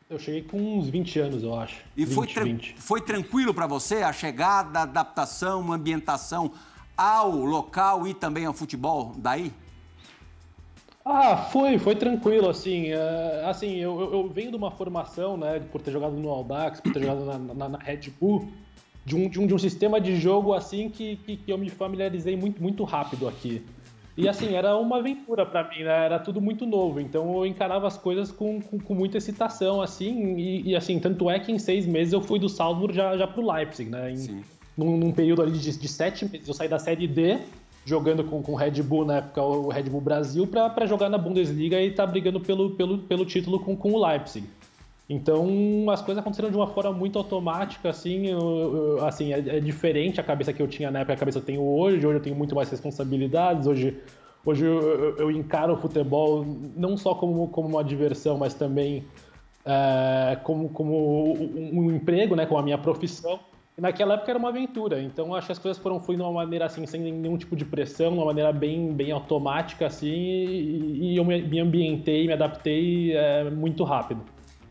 Eu cheguei com uns 20 anos, eu acho. E 20, foi, tra 20. foi tranquilo para você a chegada, a adaptação, a ambientação ao local e também ao futebol daí? Ah, foi, foi tranquilo, assim, uh, assim, eu, eu, eu, venho de uma formação, né, por ter jogado no Audax, por ter jogado na, na, na, Red Bull, de um, de um, de um sistema de jogo, assim, que, que, que, eu me familiarizei muito, muito rápido aqui. E, assim, era uma aventura para mim, né, era tudo muito novo, então eu encarava as coisas com, com, com muita excitação, assim, e, e, assim, tanto é que em seis meses eu fui do Salzburg já, já pro Leipzig, né, em, num, num, período ali de, de sete meses, eu saí da Série D jogando com o Red Bull na época, o Red Bull Brasil, para jogar na Bundesliga e tá brigando pelo, pelo, pelo título com, com o Leipzig. Então as coisas aconteceram de uma forma muito automática, assim, eu, eu, assim é, é, diferente a cabeça que eu tinha na época, a cabeça que eu tenho hoje. Hoje eu tenho muito mais responsabilidades. Hoje, hoje eu, eu encaro o futebol não só como, como uma diversão, mas também é, como, como um, um emprego, né, como a minha profissão. E naquela época era uma aventura, então acho que as coisas foram fluindo de uma maneira assim, sem nenhum tipo de pressão, de uma maneira bem, bem automática assim, e, e eu me, me, ambientei, me adaptei é, muito rápido.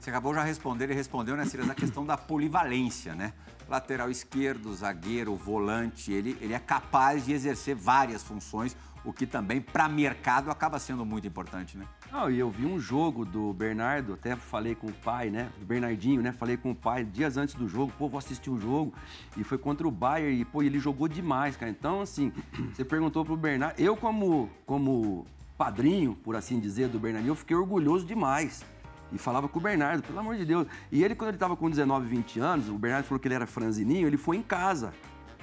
Você acabou já respondendo e respondeu, né, Silas, a questão da polivalência, né? Lateral esquerdo, zagueiro, volante, ele, ele é capaz de exercer várias funções, o que também, para mercado, acaba sendo muito importante, né? Não, e eu vi um jogo do Bernardo, até falei com o pai, né? Do Bernardinho, né? Falei com o pai dias antes do jogo, pô, vou assistir o jogo. E foi contra o Bayern e, pô, ele jogou demais, cara. Então, assim, você perguntou pro Bernardo. Eu, como, como padrinho, por assim dizer, do Bernardinho, eu fiquei orgulhoso demais. E falava com o Bernardo, pelo amor de Deus. E ele, quando ele tava com 19, 20 anos, o Bernardo falou que ele era franzininho, ele foi em casa.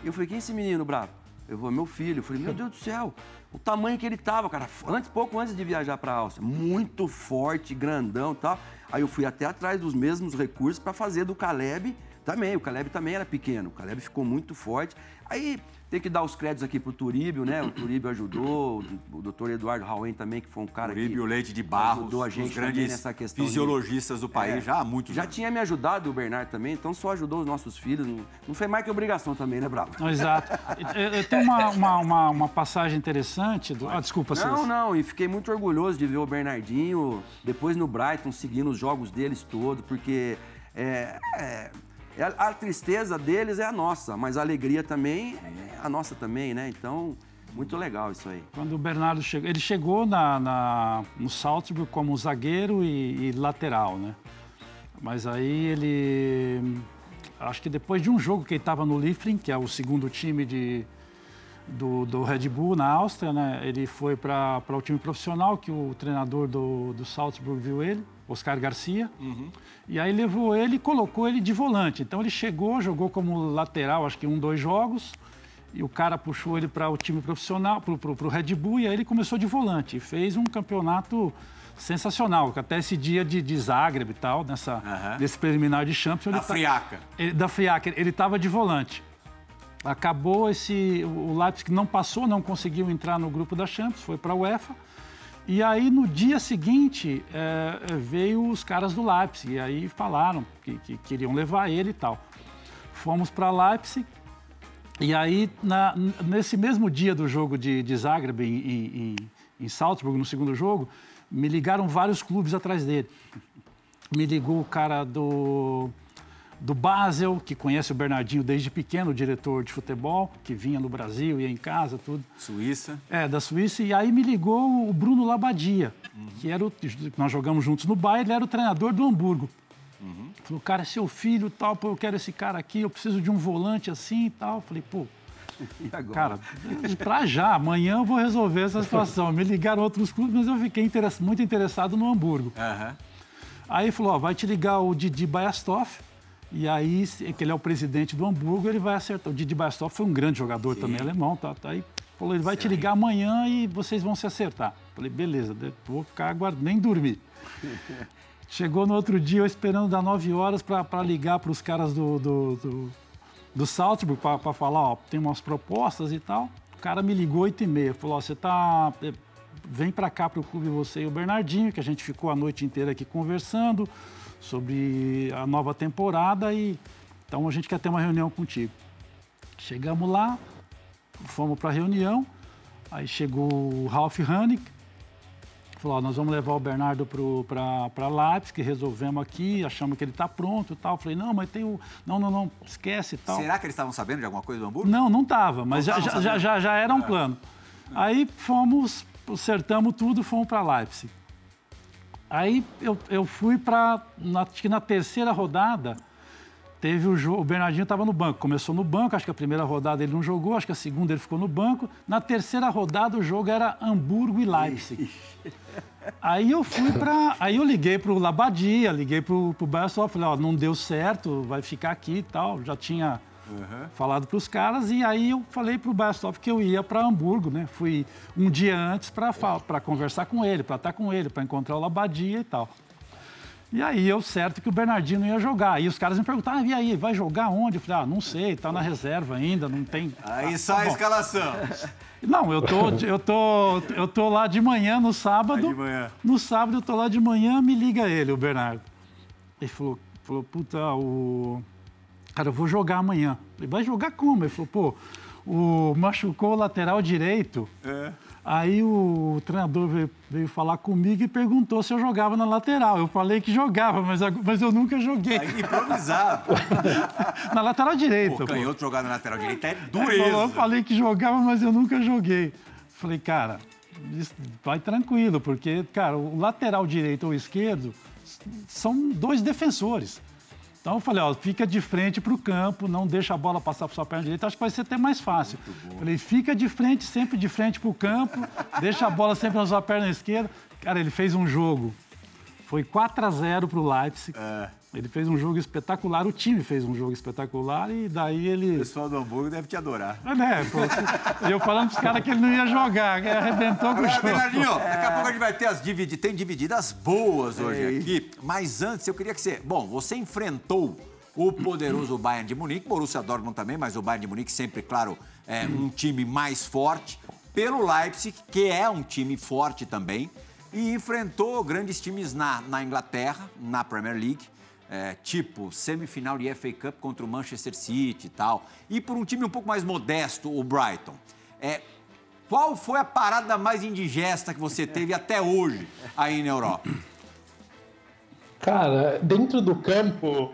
E eu falei, quem é esse menino bravo? Eu vou, meu filho. Eu falei, meu Deus do céu, o tamanho que ele tava, cara, antes, pouco antes de viajar para a Áustria. Muito forte, grandão e tal. Aí eu fui até atrás dos mesmos recursos para fazer do Caleb também. O Caleb também era pequeno. O Caleb ficou muito forte. Aí tem que dar os créditos aqui pro Turíbio, né? O Turíbio ajudou, o doutor Eduardo Rauen também, que foi um cara Turíbio, que... o Leite de Barros, ajudou a gente os grandes nessa questão fisiologistas de... do país é, já há muitos Já anos. tinha me ajudado o Bernardo também, então só ajudou os nossos filhos. Não, não foi mais que obrigação também, né, Bravo? Exato. Eu tenho uma, uma, uma, uma passagem interessante... Do... Ah, desculpa, Não, César. não, e fiquei muito orgulhoso de ver o Bernardinho depois no Brighton, seguindo os jogos deles todos, porque... É, é, a tristeza deles é a nossa, mas a alegria também é a nossa também, né? Então, muito legal isso aí. Quando o Bernardo chegou, ele chegou na, na no Salzburg como zagueiro e, e, lateral, né? Mas aí ele, acho que depois de um jogo que ele estava no Liefering, que é o segundo time de, do, do Red Bull na Áustria, né? Ele foi para o time profissional, que o treinador do, do Salzburg viu ele. Oscar Garcia. Uhum. E aí levou ele e colocou ele de volante. Então ele chegou, jogou como lateral, acho que um, dois jogos. E o cara puxou ele para o time profissional, para o Red Bull, e aí ele começou de volante. E fez um campeonato sensacional, até esse dia de, de Zagreb e tal, nessa, uhum. nesse preliminar de Champions. Da tá, Friaca. Ele, da Friaca, ele estava de volante. Acabou esse. O Leipzig não passou, não conseguiu entrar no grupo da Champions, foi para a UEFA. E aí, no dia seguinte, é, veio os caras do Leipzig, e aí falaram que, que queriam levar ele e tal. Fomos para Leipzig, e aí, na, nesse mesmo dia do jogo de, de Zagreb, em, em, em Salzburg, no segundo jogo, me ligaram vários clubes atrás dele. Me ligou o cara do do Basel, que conhece o Bernardinho desde pequeno, diretor de futebol, que vinha no Brasil, ia em casa, tudo. Suíça. É, da Suíça. E aí me ligou o Bruno Labadia, uhum. que era o. Nós jogamos juntos no Bayern, ele era o treinador do Hamburgo. Uhum. Falou, cara, é seu filho tal, pô, eu quero esse cara aqui, eu preciso de um volante assim e tal. Falei, pô. Cara, pra já, amanhã eu vou resolver essa situação. Me ligaram outros clubes, mas eu fiquei interess muito interessado no Hamburgo. Uhum. Aí falou: ó, vai te ligar o Didi Bayastoff, E aí, que ele é o presidente do Hamburgo, ele vai acertar. O Didi Bastoff foi um grande jogador Sim. também, alemão, tá? tá aí falou, ele vai Sim. te ligar amanhã e vocês vão se acertar. Falei, beleza, vou ficar aguardando, nem dormir. Chegou no outro dia, eu esperando das 9 horas para ligar para os caras do, do, do, do Salzburg para falar, ó, tem umas propostas e tal. O cara me ligou 8 e meia, falou, ó, você tá... Eh, vem para cá para o clube você e o Bernardinho, que a gente ficou a noite inteira aqui conversando sobre a nova temporada e então a gente quer ter uma reunião contigo. Chegamos lá, fomos para a reunião, aí chegou o Ralph Hannig, falou, nós vamos levar o Bernardo para Leipzig, resolvemos aqui, achamos que ele está pronto e tal. Falei, não, mas tem o... Não, não, não, esquece e tal. Será que eles estavam sabendo de alguma coisa do Hamburgo? Não, não estava, mas não já, já, já, já, era um é. plano. Aí fomos, acertamos tudo, fomos para Leipzig. Aí eu, eu fui para, acho que na terceira rodada, teve o jogo, o Bernardinho estava no banco, começou no banco, acho que a primeira rodada ele não jogou, acho que a segunda ele ficou no banco. Na terceira rodada o jogo era Hamburgo e Leipzig. Aí eu fui para, aí eu liguei para o Labadia, liguei para o Bassol, falei, ó, não deu certo, vai ficar aqui e tal, já tinha uhum. falado para os caras, e aí eu falei para o Bastov que eu ia para Hamburgo, né? Fui um dia antes para conversar com ele, para estar com ele, para encontrar o Labadia e tal. E aí eu certo que o Bernardino ia jogar. E os caras me perguntaram, ah, e aí, vai jogar onde? Eu falei, ah, não sei, tá na reserva ainda, não tem. Aí ah, só tá a escalação. Não, eu tô, eu tô, eu tô lá de manhã no sábado. de manhã. No sábado eu tô lá de manhã, me liga ele, o Bernardo. Ele falou, falou, puta, o Cara, eu vou jogar amanhã. Ele vai jogar como? Ele falou, pô, o, machucou o lateral direito. É. Aí o treinador veio, veio, falar comigo e perguntou se eu jogava na lateral. Eu falei que jogava, mas, mas eu nunca joguei. Aí, improvisado. na lateral direita. O canhoto jogar na lateral direita é dureza. Eu falei que jogava, mas eu nunca joguei. Falei, cara, vai tranquilo, porque, cara, o lateral direito ou esquerdo são dois defensores. Então eu falei, ó, fica de frente para o campo, não deixa a bola passar para sua perna direita, acho que vai ser até mais fácil. Falei, fica de frente, sempre de frente para o campo, deixa a bola sempre na sua perna esquerda. Cara, ele fez um jogo, foi 4 a 0 para o Leipzig. É. Ele fez um jogo espetacular, o time fez um jogo espetacular e daí ele. O pessoal do Hamburgo deve te adorar. É, né? Eu falando para os caras que ele não ia jogar, que arrebentou com o jogo. Bernardinho, é. daqui a pouco a gente vai ter as divididas, tem divididas boas hoje é. aqui. Mas antes eu queria que você. Bom, você enfrentou o poderoso Bayern de Munique, Borussia Dortmund também, mas o Bayern de Munique sempre, claro, é um time mais forte. Pelo Leipzig, que é um time forte também, e enfrentou grandes times na, na Inglaterra, na Premier League é, tipo semifinal de FA Cup contra o Manchester City e tal, e por um time um pouco mais modesto, o Brighton. É, qual foi a parada mais indigesta que você teve até hoje aí na Europa? Cara, dentro do campo,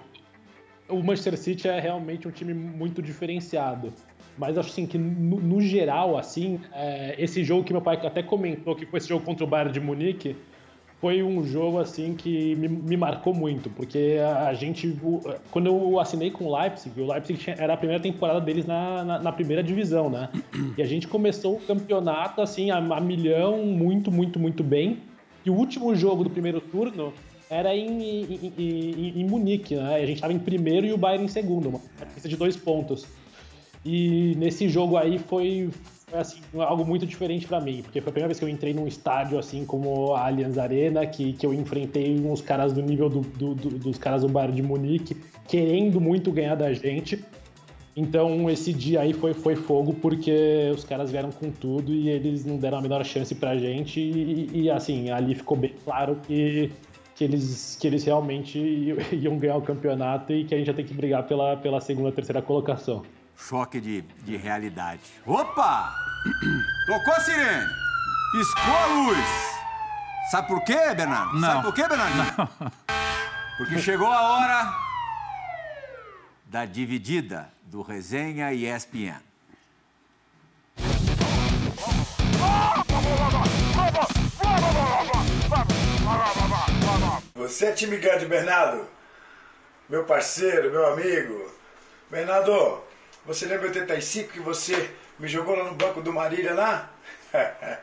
o Manchester City é realmente um time muito diferenciado. Mas acho assim que, no, no geral, assim, é, esse jogo que meu pai até comentou, que foi esse jogo contra o Bayern de Munique, foi um jogo assim que me, me marcou muito, porque a, a, gente, quando eu assinei com o Leipzig, o Leipzig tinha, era a primeira temporada deles na, na, na, primeira divisão, né? E a gente começou o campeonato assim a, a, milhão, muito, muito, muito bem. E o último jogo do primeiro turno era em, em, em, em Munique, né? A gente estava em primeiro e o Bayern em segundo, uma diferença de dois pontos. E nesse jogo aí foi, foi assim, algo muito diferente para mim, porque foi a primeira vez que eu entrei num estádio assim como a Allianz Arena, que, que eu enfrentei uns caras do nível do, do, do, dos caras do Bayern de Munique, querendo muito ganhar da gente. Então esse dia aí foi, foi fogo porque os caras vieram com tudo e eles não deram a menor chance pra gente e, e assim, ali ficou bem claro que, que, eles, que eles realmente iam ganhar o campeonato e que a gente ia ter que brigar pela, pela segunda, terceira colocação choque de, de realidade. Opa! Tocou a sirene! Piscou a luz! Sabe por quê, Bernardo? Não. Sabe por quê, Bernardo? Não. Porque chegou a hora da dividida do Resenha e ESPN. Você é time grande, Bernardo? Meu parceiro, meu amigo. Bernardo, você lembra 85 que você me jogou lá no banco do Marília lá?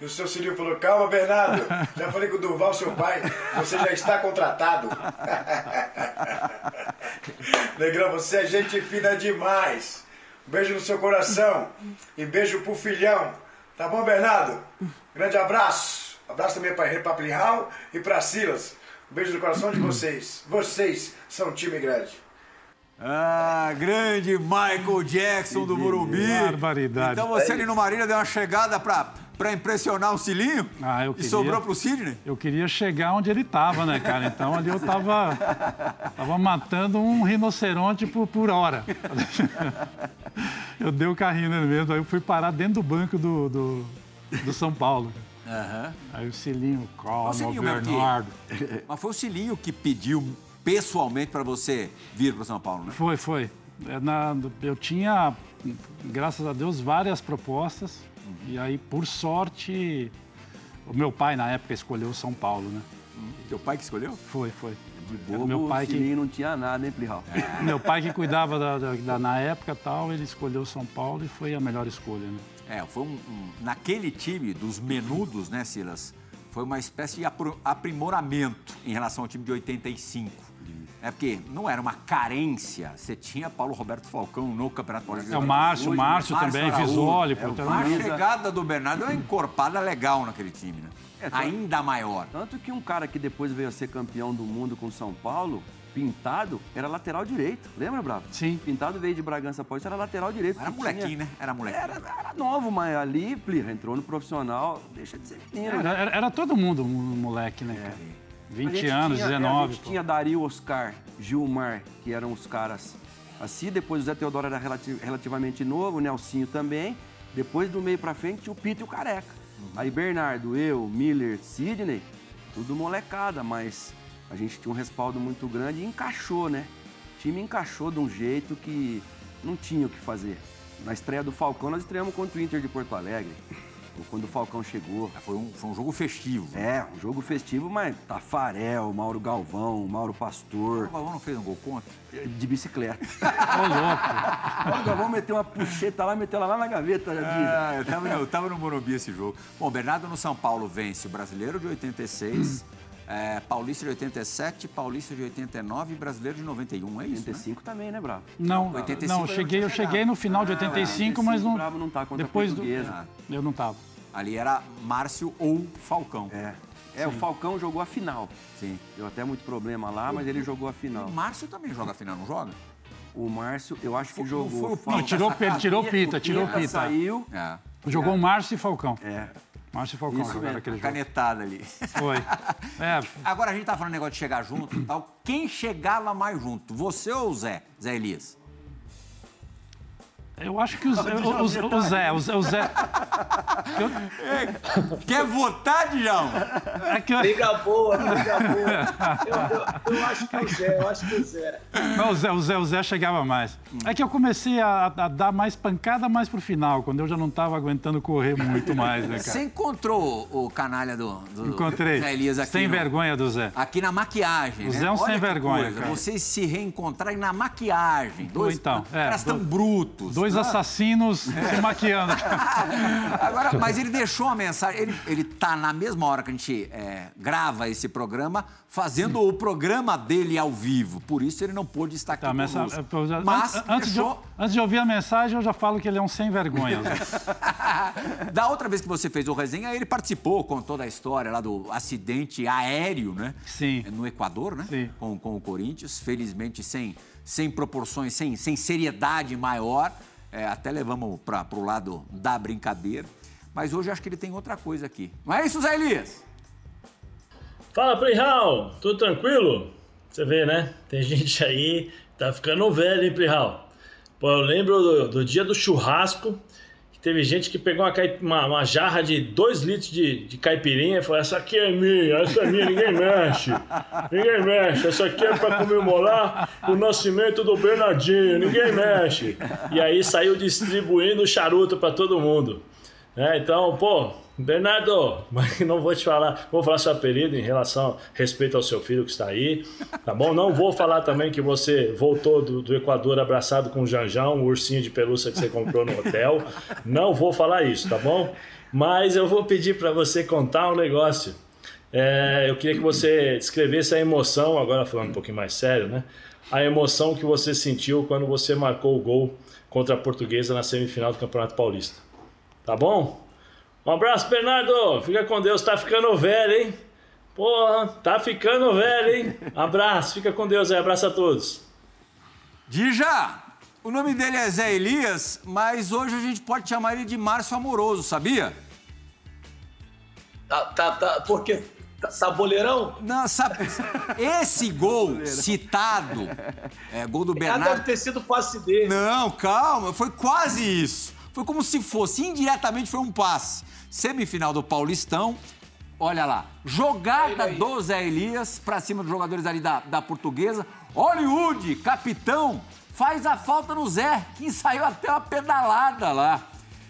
E o seu Cilinho falou: Calma, Bernardo. Já falei com o Durval, seu pai. Você já está contratado. Negrão, você é gente fina demais. Beijo no seu coração. E beijo pro filhão. Tá bom, Bernardo? Grande abraço. Abraço também para pra Plihal e pra Silas. Um beijo no coração de vocês. Vocês são um time grande. Ah, grande Michael Jackson do Morumbi. Barbaridade. Então você ali no Marília deu uma chegada pra, pra impressionar o Cilinho? Ah, eu queria, e sobrou pro Sidney? Eu queria chegar onde ele tava, né, cara? Então ali eu tava, tava matando um rinoceronte por, por hora. Eu dei o carrinho nele mesmo, aí eu fui parar dentro do banco do, do, do São Paulo. Uhum. Aí o Cilinho, calma, o Bernardo. Que... Mas foi o Cilinho que pediu pessoalmente para você vir para São Paulo, né? Foi, foi. É, na, eu tinha, graças a Deus, várias propostas. Uhum. E aí, por sorte, o meu pai, na época, escolheu São Paulo, né? Uhum. Teu pai que escolheu? Foi, foi. De bobo, meu pai que não tinha nada, hein, Plihal? É. Meu pai que cuidava da, da, da, na época tal, ele escolheu São Paulo e foi a melhor escolha, né? É, foi um, um, naquele time dos menudos, né, Silas? Foi uma espécie de aprimoramento em relação ao time de 85. É porque não era uma carência. Você tinha Paulo Roberto Falcão no Campeonato Paulista. É o Márcio, o Márcio, também, Visoli. É, a chegada do Bernardo é uma encorpada legal naquele time, né? É, Ainda maior. Tanto que um cara que depois veio a ser campeão do mundo com São Paulo, Pintado, era lateral direito. Lembra, Bravo? Sim. Pintado veio de Bragança Paulista, era lateral direito. Era molequinho, tinha... né? Era molequinho. Era, era, novo, mas ali, plira, entrou no profissional, deixa de ser menino. Era, era, era todo mundo moleque, né, cara? É. 20 anos, tinha, 19. A gente pô. tinha Dario, Oscar, Gilmar, que eram os caras assim. Depois o Zé Teodoro era relativamente novo, o Nelsinho também. Depois do meio pra frente, o Pito e o Careca. Uhum. Aí Bernardo, eu, Miller, Sidney, tudo molecada, mas a gente tinha um respaldo muito grande e encaixou, né? O time encaixou de um jeito que não tinha o que fazer. Na estreia do Falcão, nós estreamos contra o Inter de Porto Alegre quando o Falcão chegou. É, foi um, foi um jogo festivo. É, um jogo festivo, mas Tafarel, Mauro Galvão, Mauro Pastor. O Galvão não fez um gol contra? De bicicleta. Ô, louco. O Galvão meteu uma puxeta lá, meteu ela lá na gaveta. Ah, eu, tava, eu tava no Morumbi esse jogo. Bom, Bernardo no São Paulo vence o Brasileiro de 86. É, Paulista de 87, Paulista de 89 e Brasileiro de 91, é isso? 85 né? também, né, Bravo? Não, 85 não, eu cheguei, eu cheguei no final de 85, ah, mas não. Bravo não tá contra depois do. Ah. Eu não tava. Ali era Márcio ou Falcão. É. É, Sim. o Falcão jogou a final. Sim. Deu até muito problema lá, mas ele jogou a final. O Márcio também joga a final, não joga? O Márcio, eu acho que foi, jogou. Foi, não, tirou, ele tirou pita, tirou pita. Saiu. É. Jogou o Márcio e Falcão. É. Márcio e Falcão Isso jogaram aquele jogo. Canetada ali. Foi. É. Agora a gente tá falando negócio de chegar junto e tal. Quem chegava mais junto? Você ou o Zé? Zé Elias? Eu acho que o Zé. O, o, o Zé, o Zé. O Zé eu... Quer votar, Djalma? É que eu... Liga boa, liga boa. Eu, eu, eu, acho que é o Zé, eu acho que é o Zé. Não, o Zé, o Zé, o Zé chegava mais. É que eu comecei a, a dar mais pancada mais pro final, quando eu já não estava aguentando correr muito mais, né, cara? Você encontrou o canalha do, do Encontrei. Zé Elias aqui? Sem no, vergonha do Zé. Aqui na maquiagem, o né? Zé é um Olha sem vergonha, coisa. Vocês se reencontrarem na maquiagem. Dois, então, é, caras tão brutos. Dois ah. assassinos se maquiando. Agora, mas ele deixou uma mensagem. Ele, ele tá na mesma hora que a gente é, grava esse programa, fazendo o programa dele ao vivo. Por isso ele não pôde estar aqui tá. Mas, mas antes, deixou... de, antes de ouvir a mensagem, eu já falo que ele é um sem vergonha. da outra vez que você fez o resenha, ele participou com toda a história lá do acidente aéreo, né? Sim. No Equador, né? Sim. Com, com o Corinthians. Felizmente, sem, sem proporções, sem, sem seriedade maior. É, até levamos para o lado da brincadeira. Mas hoje acho que ele tem outra coisa aqui. Não é isso, Zé Elias? Fala, Plihal! Tudo tranquilo? Você vê, né? Tem gente aí, tá ficando velho, hein, Plihal? Pô, eu lembro do, do dia do churrasco, teve gente que pegou uma, uma, uma jarra de 2 litros de, de caipirinha e falou: Essa aqui é minha, essa é minha, ninguém mexe. Ninguém mexe, essa aqui é para comemorar o nascimento do Bernardinho, ninguém mexe. E aí saiu distribuindo charuto para todo mundo. É, então, pô, Bernardo, mas não vou te falar, vou falar seu apelido em relação respeito ao seu filho que está aí, tá bom? Não vou falar também que você voltou do, do Equador abraçado com o Janjão, um ursinho de pelúcia que você comprou no hotel. Não vou falar isso, tá bom? Mas eu vou pedir para você contar um negócio. É, eu queria que você descrevesse a emoção, agora falando um pouquinho mais sério, né? A emoção que você sentiu quando você marcou o gol contra a Portuguesa na semifinal do Campeonato Paulista. Tá bom? Um abraço, Bernardo. Fica com Deus. Tá ficando velho, hein? Porra, tá ficando velho, hein? Abraço, fica com Deus aí. Abraço a todos. Dija, o nome dele é Zé Elias, mas hoje a gente pode chamar ele de Márcio Amoroso, sabia? Tá, tá, tá. Por quê? Tá, tá boleirão? Não, sabe. Esse gol citado, é, gol do Bernardo. Ah, deve ter sido passe dele. Não, calma, foi quase isso. Foi como se fosse, indiretamente foi um passe. Semifinal do Paulistão. Olha lá, jogada do Zé Elias para cima dos jogadores ali da, da portuguesa. Hollywood, capitão, faz a falta no Zé, que saiu até uma pedalada lá.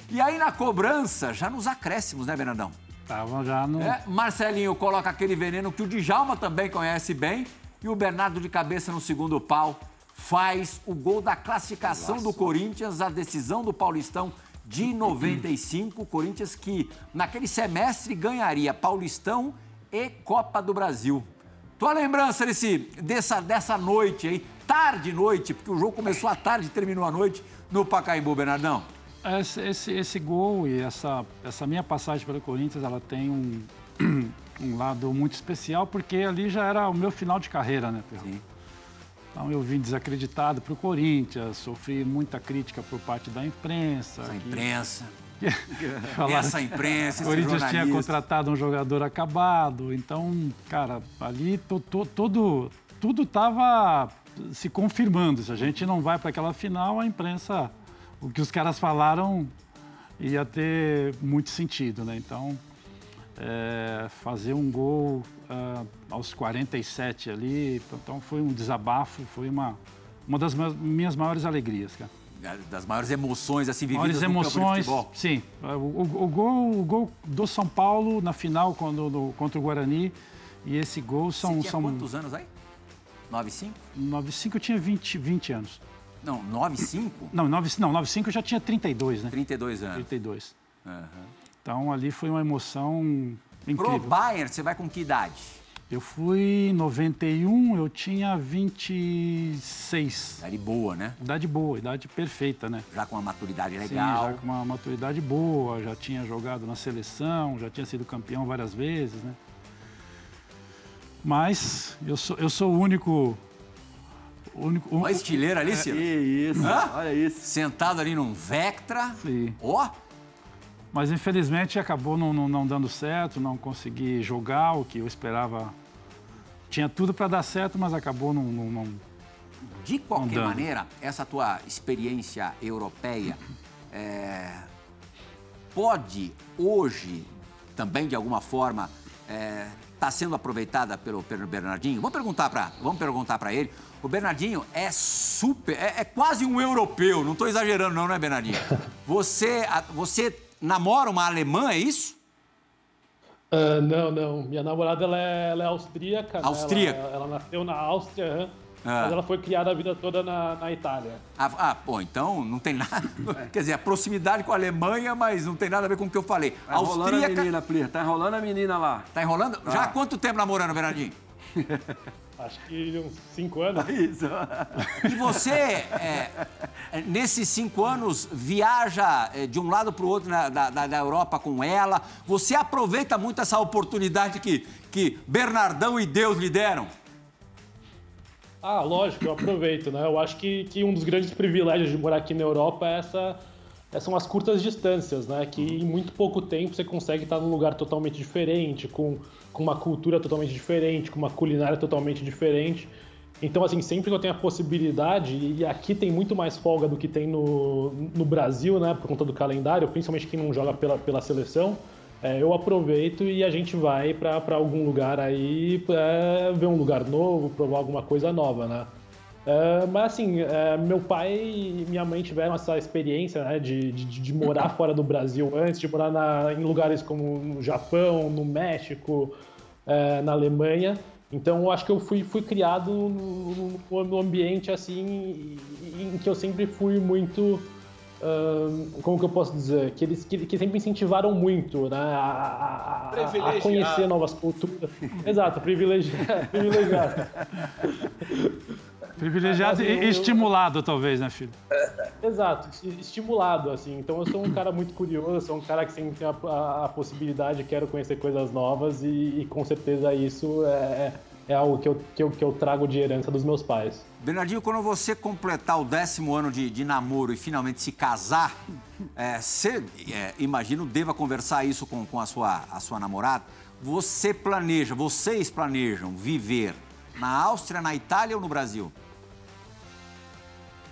E aí na cobrança, já nos acréscimos, né, Bernardão? Estavam já no. É, Marcelinho coloca aquele veneno que o Djalma também conhece bem. E o Bernardo de cabeça no segundo pau faz o gol da classificação Nossa. do Corinthians, a decisão do Paulistão de 95. Corinthians que naquele semestre ganharia Paulistão e Copa do Brasil. Tua lembrança desse, dessa, dessa noite aí, tarde noite, porque o jogo começou à tarde e terminou à noite no Pacaembu, Bernardão? Esse, esse, esse, gol e essa, essa minha passagem pelo Corinthians, ela tem um, um lado muito especial, porque ali já era o meu final de carreira, né, Pedro? Sim. Então eu vim desacreditado para o Corinthians, sofri muita crítica por parte da imprensa. Que... imprensa. essa imprensa, O Corinthians tinha contratado um jogador acabado, então, cara, ali to, to, todo, tudo estava se confirmando. Se a gente não vai para aquela final, a imprensa, o que os caras falaram ia ter muito sentido, né? Então, é, fazer um gol uh, aos 47 ali, então foi um desabafo, foi uma, uma das minhas maiores alegrias, cara. Das maiores emoções assim vividas maiores emoções, sim. O, o, o, gol, o gol do São Paulo na final quando, do, contra o Guarani e esse gol são... Você são quantos anos aí? 9,5? 9,5 eu tinha 20, 20 anos. Não, 9,5? Não, 9, não, 9,5 eu já tinha 32, né? 32 anos. 32. Uhum. Então ali foi uma emoção incrível. Pro Bayern, você vai com que idade? Eu fui em 91, eu tinha 26. Idade boa, né? Idade boa, idade perfeita, né? Já com uma maturidade legal. Sim, já com uma maturidade boa, já tinha jogado na seleção, já tinha sido campeão várias vezes, né? Mas eu sou, eu sou o único. único Olha estileira ali, Ciro. É, isso, Hã? olha isso. Sentado ali num Vectra. Sim. Ó. Oh. Mas infelizmente acabou não, não, não, dando certo, não consegui jogar o que eu esperava. Tinha tudo para dar certo, mas acabou não. não, não de qualquer maneira, essa tua experiência europeia é, pode hoje também de alguma forma está é, tá sendo aproveitada pelo, pelo Bernardinho? Vamos perguntar para vamos perguntar para ele. O Bernardinho é super, é, é quase um europeu. Não estou exagerando não, né, Bernardinho? Você, você namora uma alemã, é isso? Uh, não, não. Minha namorada ela é, ela é austríaca. Austríaca? Né? Ela, ela, nasceu na Áustria, ah. mas ela foi criada a vida toda na, na Itália. Ah, ah, pô, então não tem nada. Quer dizer, a proximidade com a Alemanha, mas não tem nada a ver com o que eu falei. Tá austríaca... enrolando a menina, Plir. Tá enrolando a menina lá. Tá enrolando? Já há quanto tempo namorando, Bernardinho? Acho que uns cinco anos. Isso. E você, é, nesses cinco anos, viaja é, de um lado para o outro na, da, da, Europa com ela. Você aproveita muito essa oportunidade que, que Bernardão e Deus lhe deram? Ah, lógico, eu aproveito, né? Eu acho que, que um dos grandes privilégios de morar aqui na Europa é essa, é, são as curtas distâncias, né? Que em muito pouco tempo você consegue estar num lugar totalmente diferente, com com uma cultura totalmente diferente, com uma culinária totalmente diferente. Então, assim, sempre que eu tenho a possibilidade, e aqui tem muito mais folga do que tem no, no Brasil, né, por conta do calendário, principalmente quem não joga pela, pela seleção, é, eu aproveito e a gente vai para algum lugar aí, é, ver um lugar novo, provar alguma coisa nova, né? Uh, mas assim, uh, meu pai e minha mãe tiveram essa experiência né, de, de, de, morar fora do Brasil antes, de morar na, em lugares como no Japão, no México, uh, na Alemanha. Então eu acho que eu fui, fui criado no ambiente assim em que eu sempre fui muito como que eu posso dizer? Que eles que, que sempre incentivaram muito né, a, a, a conhecer novas culturas. Exato, privilegiado. Privilegiado. E eu... estimulado, talvez, né, filho? Exato, estimulado, assim. Então eu sou um cara muito curioso, sou um cara que sempre tem a, a, a possibilidade, quero conhecer coisas novas e, e com certeza isso é, é algo que eu, que, eu, que eu trago de herança dos meus pais. Bernardinho, quando você completar o décimo ano de, de namoro e finalmente se casar, é, você, é, imagino, deva conversar isso com, com a, sua, a sua namorada. Você planeja, vocês planejam viver na Áustria, na Itália ou no Brasil?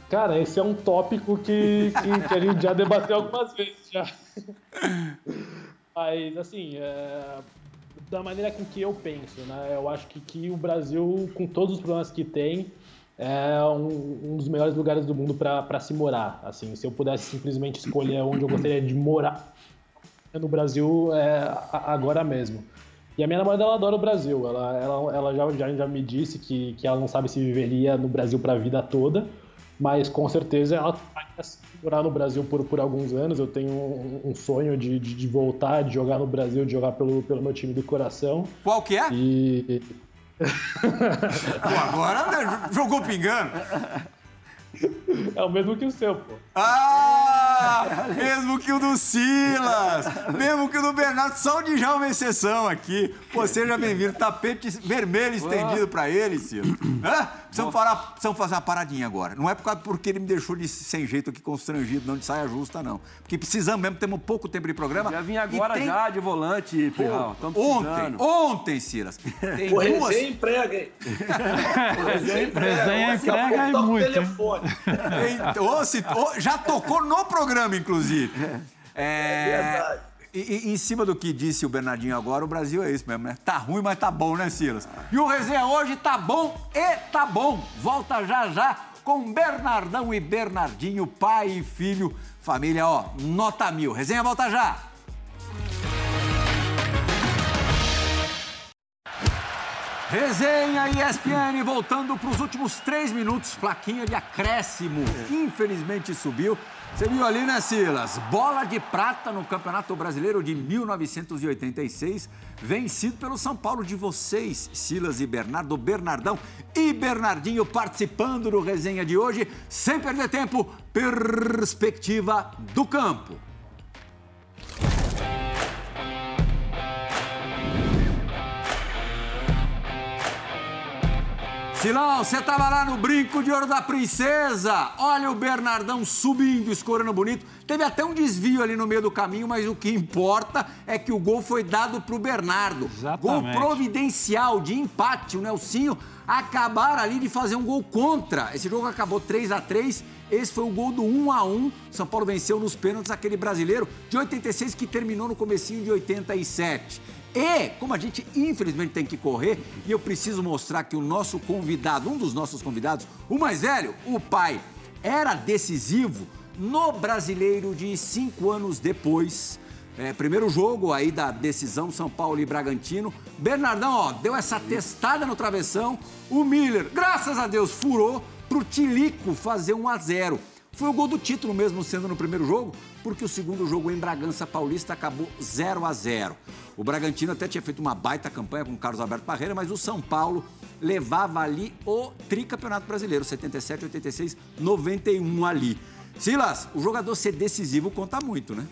Cara, esse é um tópico que, que, que a gente já debateu algumas vezes já. Mas, assim, é, da maneira com que eu penso, né? Eu acho que, que o Brasil, com todos os problemas que tem, é um, um dos melhores lugares do mundo para se morar. Assim, se eu pudesse simplesmente escolher onde eu gostaria de morar no Brasil, é agora mesmo. E a minha namorada, ela adora o Brasil. Ela, ela, ela já, já, já me disse que, que ela não sabe se viveria no Brasil para a vida toda, mas com certeza ela vai morar no Brasil por, por alguns anos. Eu tenho um, um sonho de, de, de, voltar, de jogar no Brasil, de jogar pelo, pelo meu time do coração. Qual que é? E... Pô, agora né, jogou pingando. É o mesmo que o seu, pô. Ah! Mesmo que o do Silas! Mesmo que o do Bernardo, só o Djalma é uma exceção aqui. Pô, seja bem-vindo. Tapete vermelho estendido pra ele, Silas. Hã? Precisamos, parar, precisamos fazer uma paradinha agora. Não é por causa porque ele me deixou de, sem jeito aqui constrangido, não de saia justa, não. Porque precisamos mesmo, temos pouco tempo de programa. Já vim agora tem... já de volante, Pirral. Ontem, ontem, Silas. Tem o duas... Resenha emprega, hein? Resenha emprega. Resenha emprega e muito. Telefone. Ou se, ou, já tocou no programa, inclusive. É, é verdade. E, e, em cima do que disse o Bernardinho agora, o Brasil é isso mesmo, né? Tá ruim, mas tá bom, né, Silas? E o resenha hoje tá bom e tá bom. Volta já já com Bernardão e Bernardinho, pai e filho. Família, ó, nota mil. Resenha volta já. Resenha ESPN voltando para os últimos três minutos. Plaquinha de acréscimo. Infelizmente subiu. Você viu ali, né, Silas? Bola de prata no Campeonato Brasileiro de 1986, vencido pelo São Paulo de vocês, Silas e Bernardo, Bernardão e Bernardinho participando do resenha de hoje. Sem perder tempo, perspectiva do campo. Silão, você tava lá no brinco de ouro da princesa. Olha o Bernardão subindo, escorando bonito. Teve até um desvio ali no meio do caminho, mas o que importa é que o gol foi dado pro Bernardo. Exatamente. Gol providencial de empate. O Nelsinho acabaram ali de fazer um gol contra. Esse jogo acabou 3 a 3 esse foi o gol do 1 a 1 São Paulo venceu nos pênaltis aquele brasileiro de 86 que terminou no comecinho de 87. E, como a gente infelizmente tem que correr, e eu preciso mostrar que o nosso convidado, um dos nossos convidados, o mais velho, o pai, era decisivo no brasileiro de cinco anos depois. É, primeiro jogo aí da decisão São Paulo e Bragantino. Bernardão, ó, deu essa testada no travessão. O Miller, graças a Deus, furou pro Tilico fazer 1 a 0. Foi o gol do título mesmo sendo no primeiro jogo, porque o segundo jogo em Bragança Paulista acabou 0 a 0. O Bragantino até tinha feito uma baita campanha com o Carlos Alberto Parreira, mas o São Paulo levava ali o tricampeonato brasileiro, 77, 86, 91 ali. Silas, o jogador ser decisivo conta muito, né?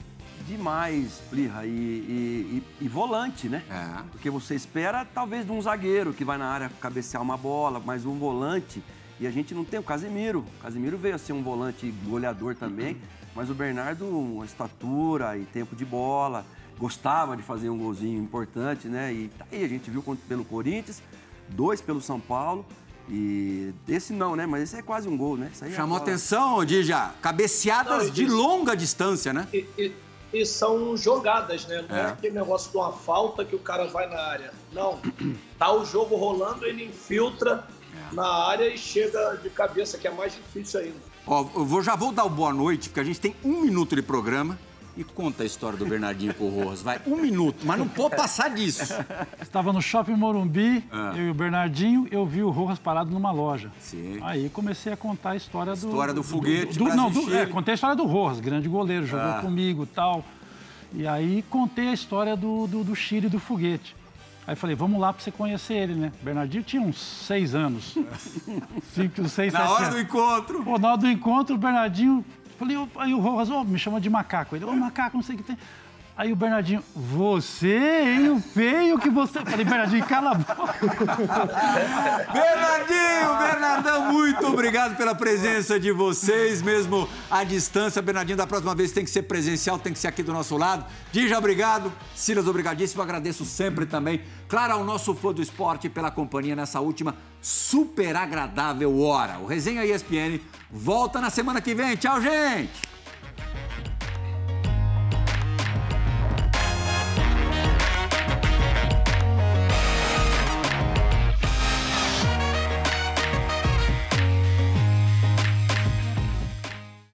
Demais, Plirra, e, e, e, e volante, né? É. Porque você espera talvez de um zagueiro que vai na área cabecear uma bola, mas um volante, e a gente não tem o Casemiro. O Casemiro veio a ser um volante goleador também, mas o Bernardo, uma estatura e tempo de bola, gostava de fazer um golzinho importante, né? E tá aí a gente viu pelo Corinthians, dois pelo São Paulo. E esse não, né? Mas esse é quase um gol, né? É Chamou é atenção, Dija. Cabeceadas não, de longa distância, né? E, e, e, são jogadas, né? Não é. é aquele negócio de uma falta que o cara vai na área. Não. Tá o jogo rolando, ele infiltra. Na área e chega de cabeça, que é mais difícil ainda. Ó, eu vou, já vou dar o boa noite, porque a gente tem um minuto de programa e conta a história do Bernardinho com o Rojas. Vai, um minuto, mas não pode passar disso. Estava no shopping Morumbi, ah. eu e o Bernardinho, eu vi o Rojas parado numa loja. Sim. Aí comecei a contar a história do. História do, do foguete. Do, do, não, do, é, contei a história do Rojas, grande goleiro, jogou ah. comigo tal. E aí contei a história do, do, do Chile do foguete. Aí falei, vamos lá para você conhecer ele, né? Bernardinho tinha uns seis anos. Cinco, seis, Na hora anos. do encontro. Pô, na hora do encontro, o Bernardinho Falei, aí o Rojas, oh, me chama de macaco. Ele, ô, oh, macaco, não sei o que tem. Aí o Bernardinho, você, hein, o feio que você. Falei, Bernardinho, cala a boca. Bernardinho, Bernardão, muito obrigado pela presença de vocês, mesmo à distância. Bernardinho, da próxima vez tem que ser presencial, tem que ser aqui do nosso lado. Dija, obrigado. Silas, obrigadíssimo. Agradeço sempre também, claro, ao nosso fã do esporte pela companhia nessa última super agradável hora. O Resenha ESPN volta na semana que vem. Tchau, gente!